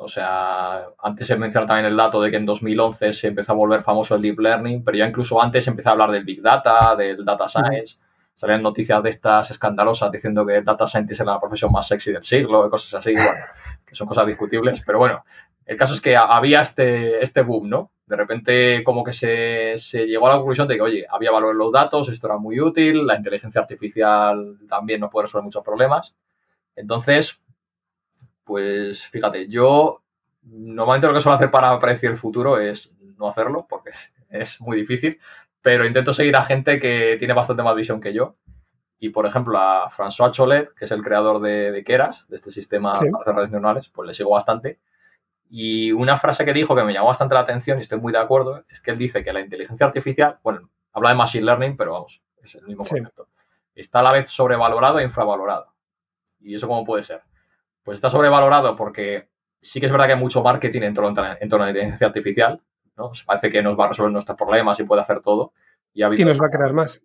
O sea, antes se menciona también el dato de que en 2011 se empezó a volver famoso el Deep Learning, pero ya incluso antes se empezó a hablar del Big Data, del Data Science. Salían noticias de estas escandalosas diciendo que el Data Scientist era la profesión más sexy del siglo, cosas así, bueno, que son cosas discutibles. Pero bueno, el caso es que había este, este boom, ¿no? De repente como que se, se llegó a la conclusión de que, oye, había valor en los datos, esto era muy útil, la inteligencia artificial también nos puede resolver muchos problemas. Entonces, pues fíjate, yo normalmente lo que suelo hacer para predecir el futuro es no hacerlo, porque es, muy difícil, pero intento seguir a gente que tiene bastante más visión que yo. Y, por ejemplo, a François Cholet, que es el creador de, Keras, de este sistema para hacer redes neuronales, pues le sigo bastante. Y una frase que dijo que me llamó bastante la atención y estoy muy de acuerdo es que él dice que la inteligencia artificial, bueno, habla de machine learning, pero vamos, es el mismo concepto, está a la vez sobrevalorado e infravalorado. ¿Y eso cómo puede ser? Pues está sobrevalorado porque sí que es verdad que hay mucho marketing en torno, a la inteligencia artificial, ¿no? parece que nos va a resolver nuestros problemas y puede hacer todo. Y, nos va a crear más.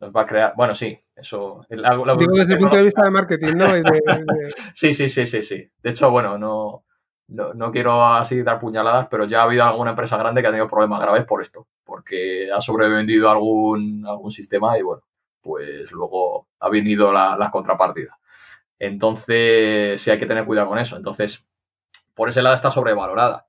Nos va a crear, bueno, sí, eso. Digo desde el punto de vista de marketing, ¿no? sí, sí, sí, sí, sí. De hecho, bueno, no, no, quiero así dar puñaladas, pero ya ha habido alguna empresa grande que ha tenido problemas graves por esto, porque ha sobrevendido algún, algún sistema y bueno, pues luego ha venido la, la contrapartida. Entonces, sí hay que tener cuidado con eso. Entonces, por ese lado está sobrevalorada.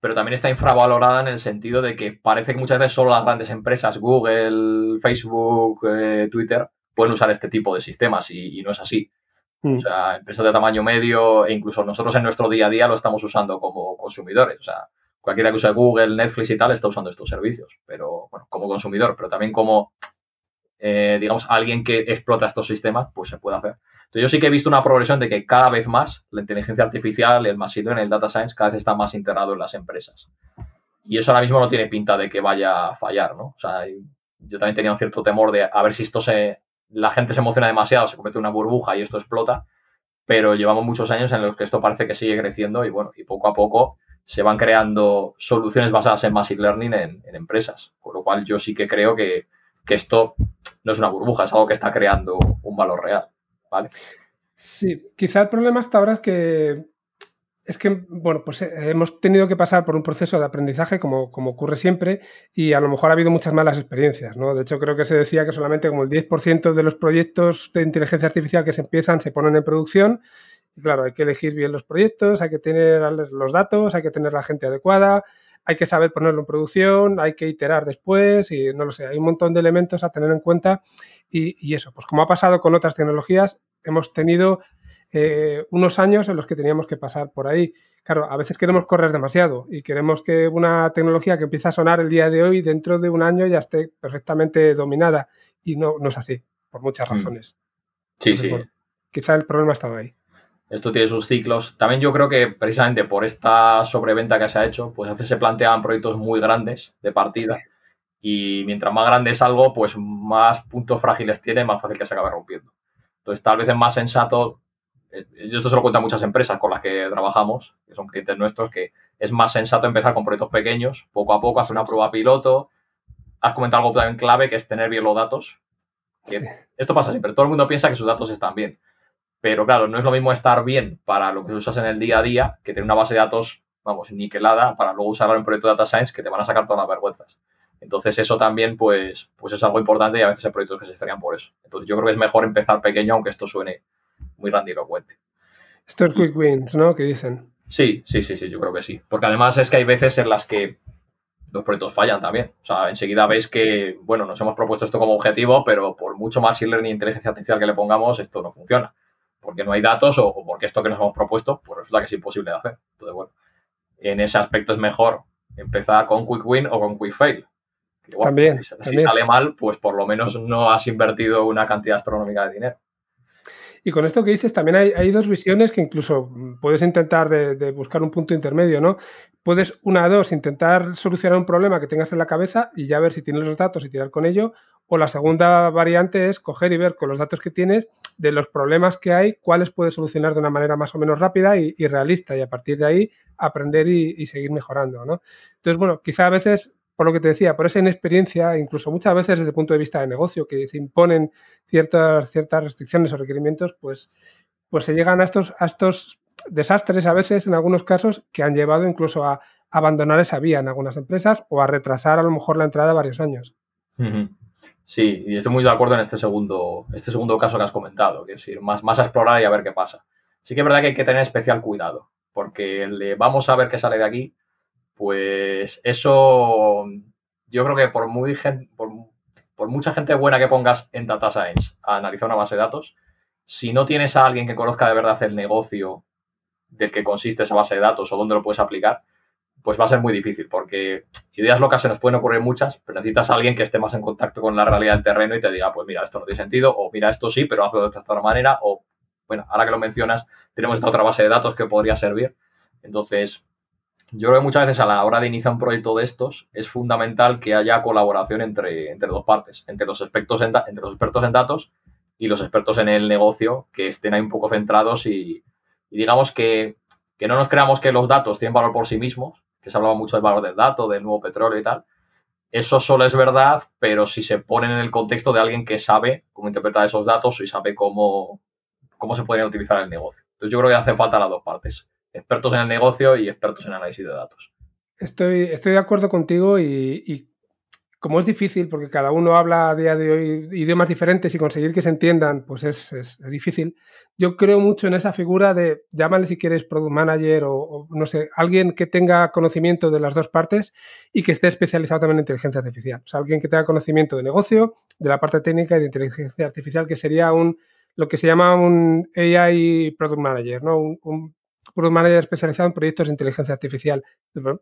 Pero también está infravalorada en el sentido de que parece que muchas veces solo las grandes empresas, Google, Facebook, eh, Twitter, pueden usar este tipo de sistemas y, no es así. Mm. O sea, empresas de tamaño medio e incluso nosotros en nuestro día a día lo estamos usando como consumidores. O sea, cualquiera que use Google, Netflix y tal está usando estos servicios, pero bueno, como consumidor, pero también como, eh, digamos, alguien que explota estos sistemas, pues se puede hacer. Entonces, yo sí que he visto una progresión de que cada vez más la inteligencia artificial, el machine learning, el data science, cada vez está más integrado en las empresas. Y eso ahora mismo no tiene pinta de que vaya a fallar, ¿no? O sea, yo también tenía un cierto temor de a ver si esto se. La gente se emociona demasiado, se en una burbuja y esto explota. Pero llevamos muchos años en los que esto parece que sigue creciendo y bueno, y poco a poco se van creando soluciones basadas en machine learning en, empresas. Con lo cual yo sí que creo que, que esto no es una burbuja, es algo que está creando un valor real. ¿Vale? Sí, quizá el problema hasta ahora es que es que, bueno, pues eh, hemos tenido que pasar por un proceso de aprendizaje como, como, ocurre siempre y a lo mejor ha habido muchas malas experiencias, ¿no? De hecho, creo que se decía que solamente como el 10% de los proyectos de inteligencia artificial que se empiezan se ponen en producción y claro, hay que elegir bien los proyectos, hay que tener los datos, hay que tener la gente adecuada, hay que saber ponerlo en producción, hay que iterar después y no lo sé, hay un montón de elementos a tener en cuenta y, eso, pues como ha pasado con otras tecnologías, hemos tenido eh, unos años en los que teníamos que pasar por ahí. Claro, a veces queremos correr demasiado y queremos que una tecnología que empieza a sonar el día de hoy, dentro de un año ya esté perfectamente dominada y no, no es así, por muchas mm. razones. Sí, sí. quizá el problema ha estado ahí. Esto tiene sus ciclos. También yo creo que precisamente por esta sobreventa que se ha hecho, pues a veces se plantean proyectos muy grandes de partida. Y mientras más grande es algo, pues más puntos frágiles tiene, más fácil que se acabe rompiendo. Entonces, tal vez es más sensato. Eh, yo esto se lo cuento a muchas empresas con las que trabajamos, que son clientes nuestros, que es más sensato empezar con proyectos pequeños, poco a poco, hacer una prueba piloto. Has comentado algo también clave, que es tener bien los datos. Esto pasa siempre. Todo el mundo piensa que sus datos están bien pero claro, no es lo mismo estar bien para lo que usas en el día a día que tener una base de datos, vamos, niquelada para luego usarla en un proyecto de data science que te van a sacar todas las vergüenzas. Entonces eso también pues, pues es algo importante y a veces hay proyectos que se estarían por eso. Entonces yo creo que es mejor empezar pequeño aunque esto suene muy grandilocuente. Esto es quick wins, ¿no? Que dicen. Sí, sí, sí, sí, yo creo que sí. Porque además es que hay veces en las que los proyectos fallan también. O sea, enseguida veis que, bueno, nos hemos propuesto esto como objetivo, pero por mucho más learning e inteligencia artificial que le pongamos, esto no funciona porque no hay datos o, porque esto que nos hemos propuesto, pues resulta que es imposible de hacer. Entonces, bueno, en ese aspecto es mejor empezar con Quick Win o con Quick Fail. también, si, sale mal, pues por lo menos no has invertido una cantidad astronómica de dinero. Y con esto que dices, también hay, dos visiones que incluso puedes intentar de, buscar un punto intermedio, ¿no? Puedes, una, dos, intentar solucionar un problema que tengas en la cabeza y ya ver si tienes los datos y tirar con ello. O la segunda variante es coger y ver con los datos que tienes de los problemas que hay, cuáles puedes solucionar de una manera más o menos rápida y, realista y a partir de ahí aprender y, seguir mejorando, ¿no? Entonces, bueno, quizá a veces por lo que te decía, por esa inexperiencia, incluso muchas veces desde el punto de vista de negocio, que se imponen ciertas, ciertas restricciones o requerimientos, pues, pues se llegan a estos, a estos desastres a veces, en algunos casos, que han llevado incluso a abandonar esa vía en algunas empresas o a retrasar a lo mejor la entrada varios años. Sí, y estoy muy de acuerdo en este segundo, este segundo caso que has comentado, que es ir más, más a explorar y a ver qué pasa. Sí que es verdad que hay que tener especial cuidado, porque el vamos a ver qué sale de aquí, pues eso yo creo que por, muy por, por mucha gente buena que pongas en Data Science a analizar una base de datos, si no tienes a alguien que conozca de verdad el negocio del que consiste esa base de datos o dónde lo puedes aplicar, pues va a ser muy difícil, porque ideas locas se nos pueden ocurrir muchas, pero necesitas a alguien que esté más en contacto con la realidad del terreno y te diga, pues mira, esto no tiene sentido, o mira, esto sí, pero hazlo de esta otra manera, o bueno, ahora que lo mencionas, tenemos esta otra base de datos que podría servir. Entonces, yo creo que muchas veces a la hora de iniciar un proyecto de estos es fundamental que haya colaboración entre, entre dos partes, entre los, expertos en, entre los expertos en datos y los expertos en el negocio que estén ahí un poco centrados y, y digamos que, que, no nos creamos que los datos tienen valor por sí mismos, que se hablaba mucho del valor del dato, del nuevo petróleo y tal. Eso solo es verdad, pero si se ponen en el contexto de alguien que sabe cómo interpretar esos datos y sabe cómo, cómo se podrían utilizar el negocio. Entonces yo creo que hace falta las dos partes, expertos en el negocio y expertos en análisis de datos. Estoy, estoy de acuerdo contigo y como es difícil, porque cada uno habla a día de hoy idiomas diferentes y conseguir que se entiendan, pues es, difícil. Yo creo mucho en esa figura de, llámale si quieres product manager o, no sé, alguien que tenga conocimiento de las dos partes y que esté especializado también en inteligencia artificial. O sea, alguien que tenga conocimiento de negocio, de la parte técnica y de inteligencia artificial, que sería un lo que se llama un AI product manager, ¿no? Product manager especializado en proyectos de inteligencia artificial.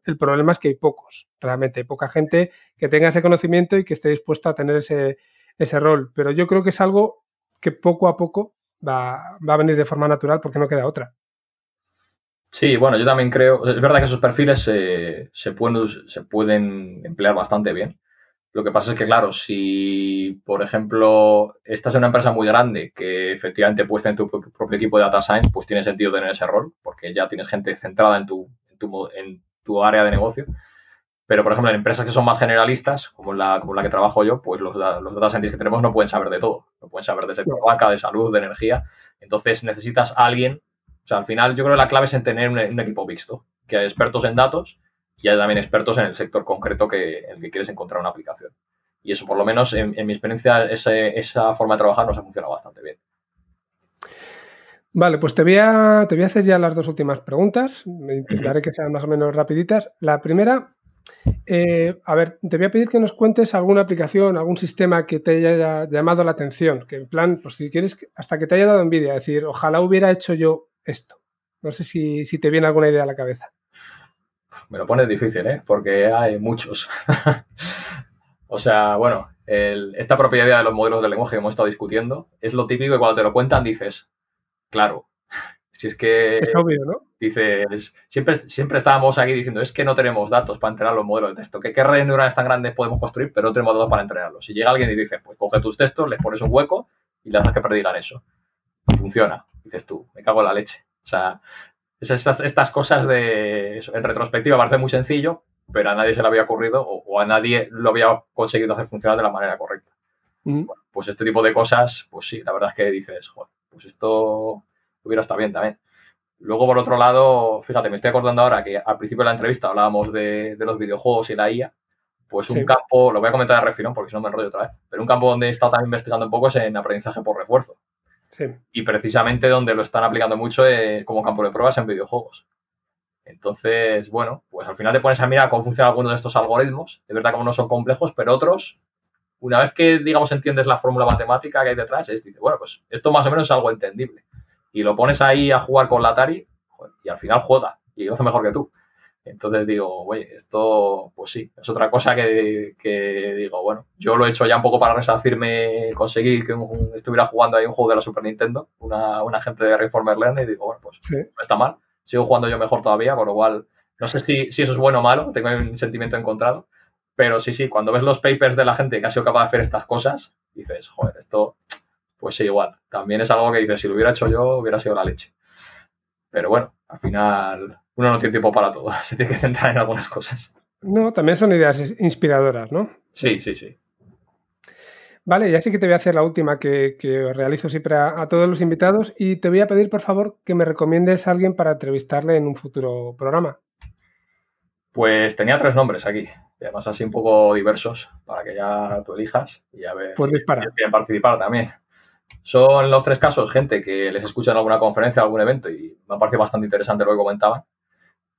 El problema es que hay pocos, realmente, hay poca gente que tenga ese conocimiento y que esté dispuesta a tener ese, ese rol. Pero yo creo que es algo que poco a poco va, va a venir de forma natural porque no queda otra. Sí, bueno, yo también creo, es verdad que esos perfiles se, pueden, se pueden emplear bastante bien. Lo que pasa es que, claro, si, por ejemplo, estás en una empresa muy grande que efectivamente puedes tener tu propio equipo de data science, pues tiene sentido tener ese rol, porque ya tienes gente centrada en tu, en tu, área de negocio. Pero, por ejemplo, en empresas que son más generalistas, como la, como la que trabajo yo, pues los, los data scientists que tenemos no pueden saber de todo. No pueden saber de sector banca, de salud, de energía. Entonces necesitas a alguien. O sea, al final yo creo que la clave es en tener un, un equipo mixto, que hay expertos en datos y hay también expertos en el sector concreto que, en el que quieres encontrar una aplicación. Y eso, por lo menos, en, mi experiencia, esa forma de trabajar nos ha funcionado bastante bien. Vale, pues te voy, a, te voy a hacer ya las dos últimas preguntas. Me intentaré que sean más o menos rapiditas. La primera, eh, a ver, te voy a pedir que nos cuentes alguna aplicación, algún sistema que te haya llamado la atención. Que en plan, pues si quieres, hasta que te haya dado envidia, decir, ojalá hubiera hecho yo esto. No sé si, si te viene alguna idea a la cabeza me lo pones difícil, ¿eh? Porque hay muchos. o sea, bueno, esta propiedad de los modelos de lenguaje que hemos estado discutiendo es lo típico y cuando te lo cuentan dices, claro, si es que... Es obvio, ¿no? Dices, siempre, siempre estábamos aquí diciendo, es que no tenemos datos para entrenar los modelos de texto. ¿Qué, qué redes neuronales tan grandes podemos construir? Pero no tenemos datos para entrenarlos. Si llega alguien y dice, pues coge tus textos, les pones un hueco y le haces que predigan eso. Y funciona. Dices tú, me cago en la leche. O sea, estas, estas cosas de, en retrospectiva parece muy sencillo, pero a nadie se le había ocurrido o, a nadie lo había conseguido hacer funcionar de la manera correcta. pues este tipo de cosas, pues sí, la verdad es que dices, joder, pues esto hubiera estado bien también. Luego, por otro lado, fíjate, me estoy acordando ahora que al principio de la entrevista hablábamos de, los videojuegos y la IA. Pues un campo, lo voy a comentar de refilón porque si no me enrollo otra vez, pero un campo donde he estado también investigando un poco es en aprendizaje por refuerzo. Y precisamente donde lo están aplicando mucho es como campo de pruebas en videojuegos. Entonces, bueno, pues al final te pones a mirar cómo funcionan algunos de estos algoritmos. De verdad, como no son complejos, pero otros, una vez que, digamos, entiendes la fórmula matemática que hay detrás, es, dice, bueno, pues esto más o menos es algo entendible. Y lo pones ahí a jugar con la Atari y al final juega y lo hace mejor que tú. Entonces digo, oye, esto, pues sí, es otra cosa que, digo, bueno, yo lo he hecho ya un poco para resarcirme, conseguir que estuviera jugando ahí un juego de la Super Nintendo, una, una gente de Reformer Learning, y digo, bueno, pues no está mal, sigo jugando yo mejor todavía, con lo cual, no sé si, si eso es bueno o malo, tengo un sentimiento encontrado, pero sí, sí, cuando ves los papers de la gente que ha sido capaz de hacer estas cosas, dices, joder, esto, pues sí, igual, también es algo que dices, si lo hubiera hecho yo, hubiera sido la leche. Pero bueno, al final uno no tiene tiempo para todo, se tiene que centrar en algunas cosas. No, también son ideas inspiradoras, ¿no? Sí, sí, sí. Vale, ya sí que te voy a hacer la última que, realizo siempre a, todos los invitados y te voy a pedir, por favor, que me recomiendes a alguien para entrevistarle en un futuro programa. Pues tenía tres nombres aquí, y además así un poco diversos, para que ya tú elijas y a ver pues si quieren participar también. Son los tres casos, gente que les escucha en alguna conferencia, algún evento, y me ha parecido bastante interesante lo que comentaban.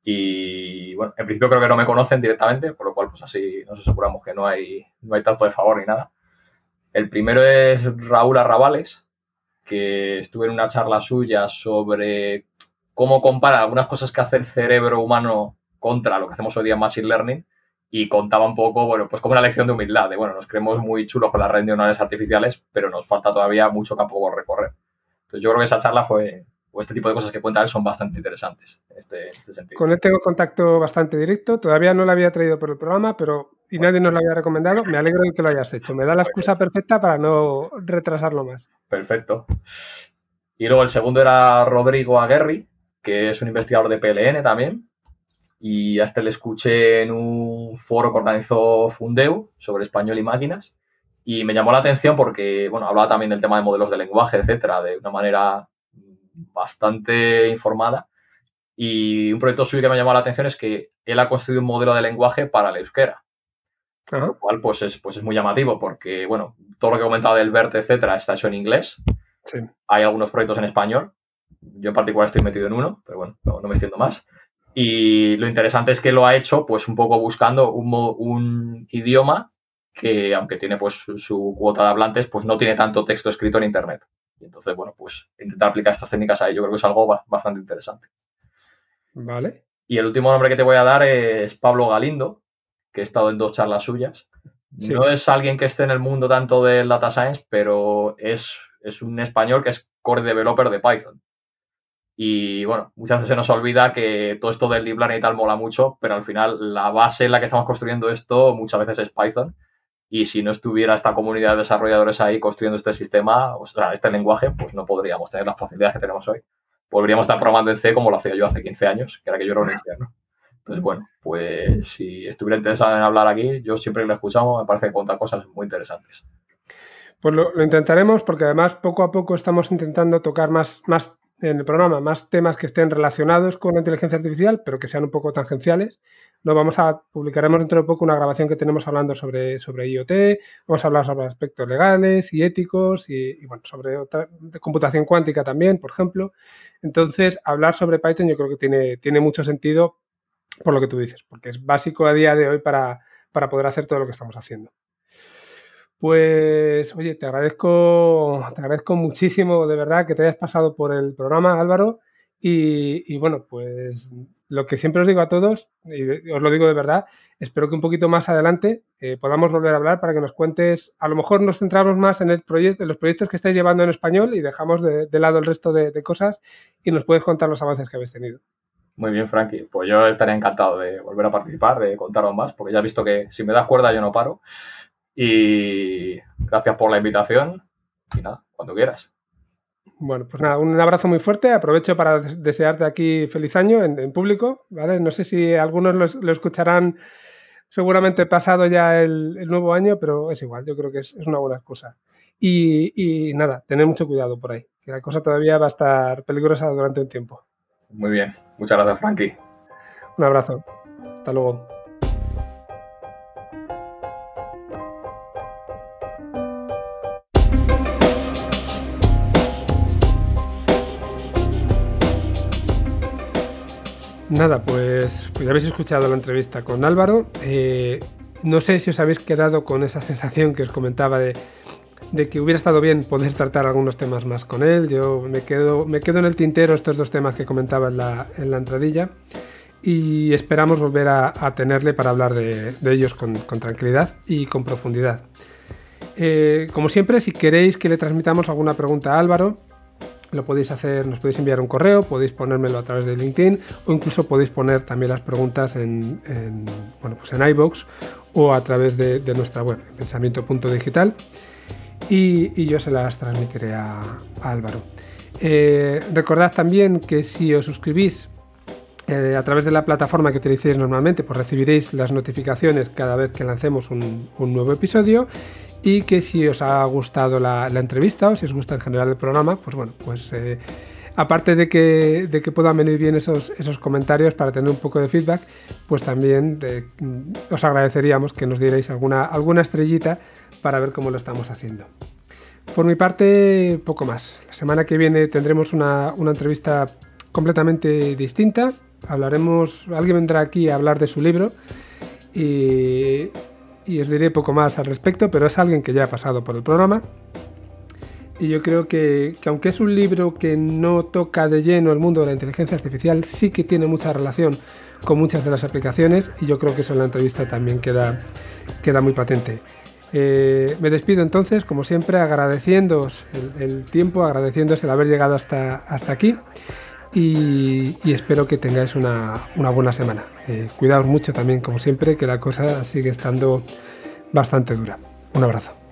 Y bueno, en principio creo que no me conocen directamente, por lo cual pues así nos aseguramos que no hay, no hay trato de favor ni nada. El primero es Raúl Arrabales, que estuve en una charla suya sobre cómo compara algunas cosas que hace el cerebro humano contra lo que hacemos hoy día en Machine Learning y contaba un poco, bueno, pues como una lección de humildad, de bueno, nos creemos muy chulos con las redes neuronales artificiales, pero nos falta todavía mucho campo por recorrer. Entonces yo creo que esa charla fue, o este tipo de cosas que cuenta él son bastante interesantes en este, este, sentido. Con él tengo contacto bastante directo, todavía no lo había traído por el programa, pero y nadie nos lo había recomendado, me alegro de que lo hayas hecho. Me da la excusa perfecta para no retrasarlo más. Perfecto. Y luego el segundo era Rodrigo Aguerri, que es un investigador de PLN también. Y a este le escuché en un foro que organizó Fundeu sobre español y máquinas. Y me llamó la atención porque, bueno, hablaba también del tema de modelos de lenguaje, etcétera, de una manera bastante informada. Y un proyecto suyo que me llamó la atención es que él ha construido un modelo de lenguaje para el euskera. Lo cual pues es, pues es muy llamativo porque, bueno, todo lo que he comentado del BERT, etcétera, está hecho en inglés. Hay algunos proyectos en español. Yo en particular estoy metido en uno, pero bueno, no, me extiendo más. Y lo interesante es que lo ha hecho pues un poco buscando un, un idioma que, aunque tiene pues su cuota de hablantes, pues no tiene tanto texto escrito en Internet. Y entonces, bueno, pues intentar aplicar estas técnicas ahí yo creo que es algo bastante interesante. Vale. Y el último nombre que te voy a dar es Pablo Galindo, que he estado en dos charlas suyas. No es alguien que esté en el mundo tanto del data science, pero es, es un español que es core developer de Python. Y bueno, muchas veces se nos olvida que todo esto del deep learning y tal mola mucho, pero al final la base en la que estamos construyendo esto muchas veces es Python. Y si no estuviera esta comunidad de desarrolladores ahí construyendo este sistema, o sea, este lenguaje, pues no podríamos tener las facilidades que tenemos hoy. Podríamos estar programando en C como lo hacía yo hace 15 años, que era que yo era un infierno. Entonces, bueno, pues si estuviera interesado en hablar aquí, yo siempre lo escuchamos, me parece que cuenta cosas muy interesantes. Pues lo, intentaremos porque además poco a poco estamos intentando tocar más, más en el programa, más temas que estén relacionados con la inteligencia artificial, pero que sean un poco tangenciales no vamos a publicaremos dentro de poco una grabación que tenemos hablando sobre, sobre IoT, vamos a hablar sobre aspectos legales y éticos y, bueno, sobre otra, computación cuántica también, por ejemplo. Entonces, hablar sobre Python yo creo que tiene, tiene mucho sentido por lo que tú dices, porque es básico a día de hoy para, para poder hacer todo lo que estamos haciendo. Pues, oye, te agradezco, te agradezco muchísimo de verdad que te hayas pasado por el programa, Álvaro. Y, bueno, pues lo que siempre os digo a todos, y os lo digo de verdad, espero que un poquito más adelante eh, podamos volver a hablar para que nos cuentes, a lo mejor nos centramos más en, el proyecto, en los proyectos que estáis llevando en español y dejamos de, lado el resto de, cosas y nos puedes contar los avances que habéis tenido. Muy bien, Frankie. Pues yo estaría encantado de volver a participar, de contaros más, porque ya he visto que si me das cuerda yo no paro. Y gracias por la invitación. Y nada, cuando quieras. Bueno, pues nada, un abrazo muy fuerte. Aprovecho para desearte aquí feliz año en, público, ¿vale? No sé si algunos lo, escucharán seguramente pasado ya el, nuevo año, pero es igual, yo creo que es, una buena excusa. Y, y, nada, tener mucho cuidado por ahí, que la cosa todavía va a estar peligrosa durante un tiempo. Muy bien, muchas gracias, Frankie. Un abrazo. Hasta luego. Nada, pues, pues, habéis escuchado la entrevista con Álvaro. Eh, no sé si os habéis quedado con esa sensación que os comentaba de, que hubiera estado bien poder tratar algunos temas más con él. Yo me quedo, me quedo en el tintero estos dos temas que comentaba en la, en la entradilla y esperamos volver a, tenerle para hablar de, ellos con, tranquilidad y con profundidad. Eh, como siempre, si queréis que le transmitamos alguna pregunta a Álvaro, lo podéis hacer, nos podéis enviar un correo, podéis ponérmelo a través de LinkedIn o incluso podéis poner también las preguntas en, bueno, pues en iBox o a través de, nuestra web, pensamiento.digital y, y yo se las transmitiré a, Álvaro. Eh, recordad también que si os suscribís Eh, a través de la plataforma que utilicéis normalmente, pues recibiréis las notificaciones cada vez que lancemos un, nuevo episodio y que si os ha gustado la, entrevista o si os gusta en general el programa, pues bueno, pues eh, aparte de que, de que, puedan venir bien esos, esos comentarios para tener un poco de feedback, pues también eh, os agradeceríamos que nos dierais alguna, alguna estrellita para ver cómo lo estamos haciendo. Por mi parte, poco más. La semana que viene tendremos una, una entrevista completamente distinta hablaremos, alguien vendrá aquí a hablar de su libro y, os diré poco más al respecto, pero es alguien que ya ha pasado por el programa. Y yo creo que, aunque es un libro que no toca de lleno el mundo de la inteligencia artificial, sí que tiene mucha relación con muchas de las aplicaciones y yo creo que eso en la entrevista también queda, queda muy patente. Eh, me despido entonces, como siempre, agradeciéndoos el, tiempo, agradeciéndoos el haber llegado hasta, hasta aquí y, espero que tengáis una, buena semana. Eh, cuidaos mucho también, como siempre, que la cosa sigue estando bastante dura. Un abrazo.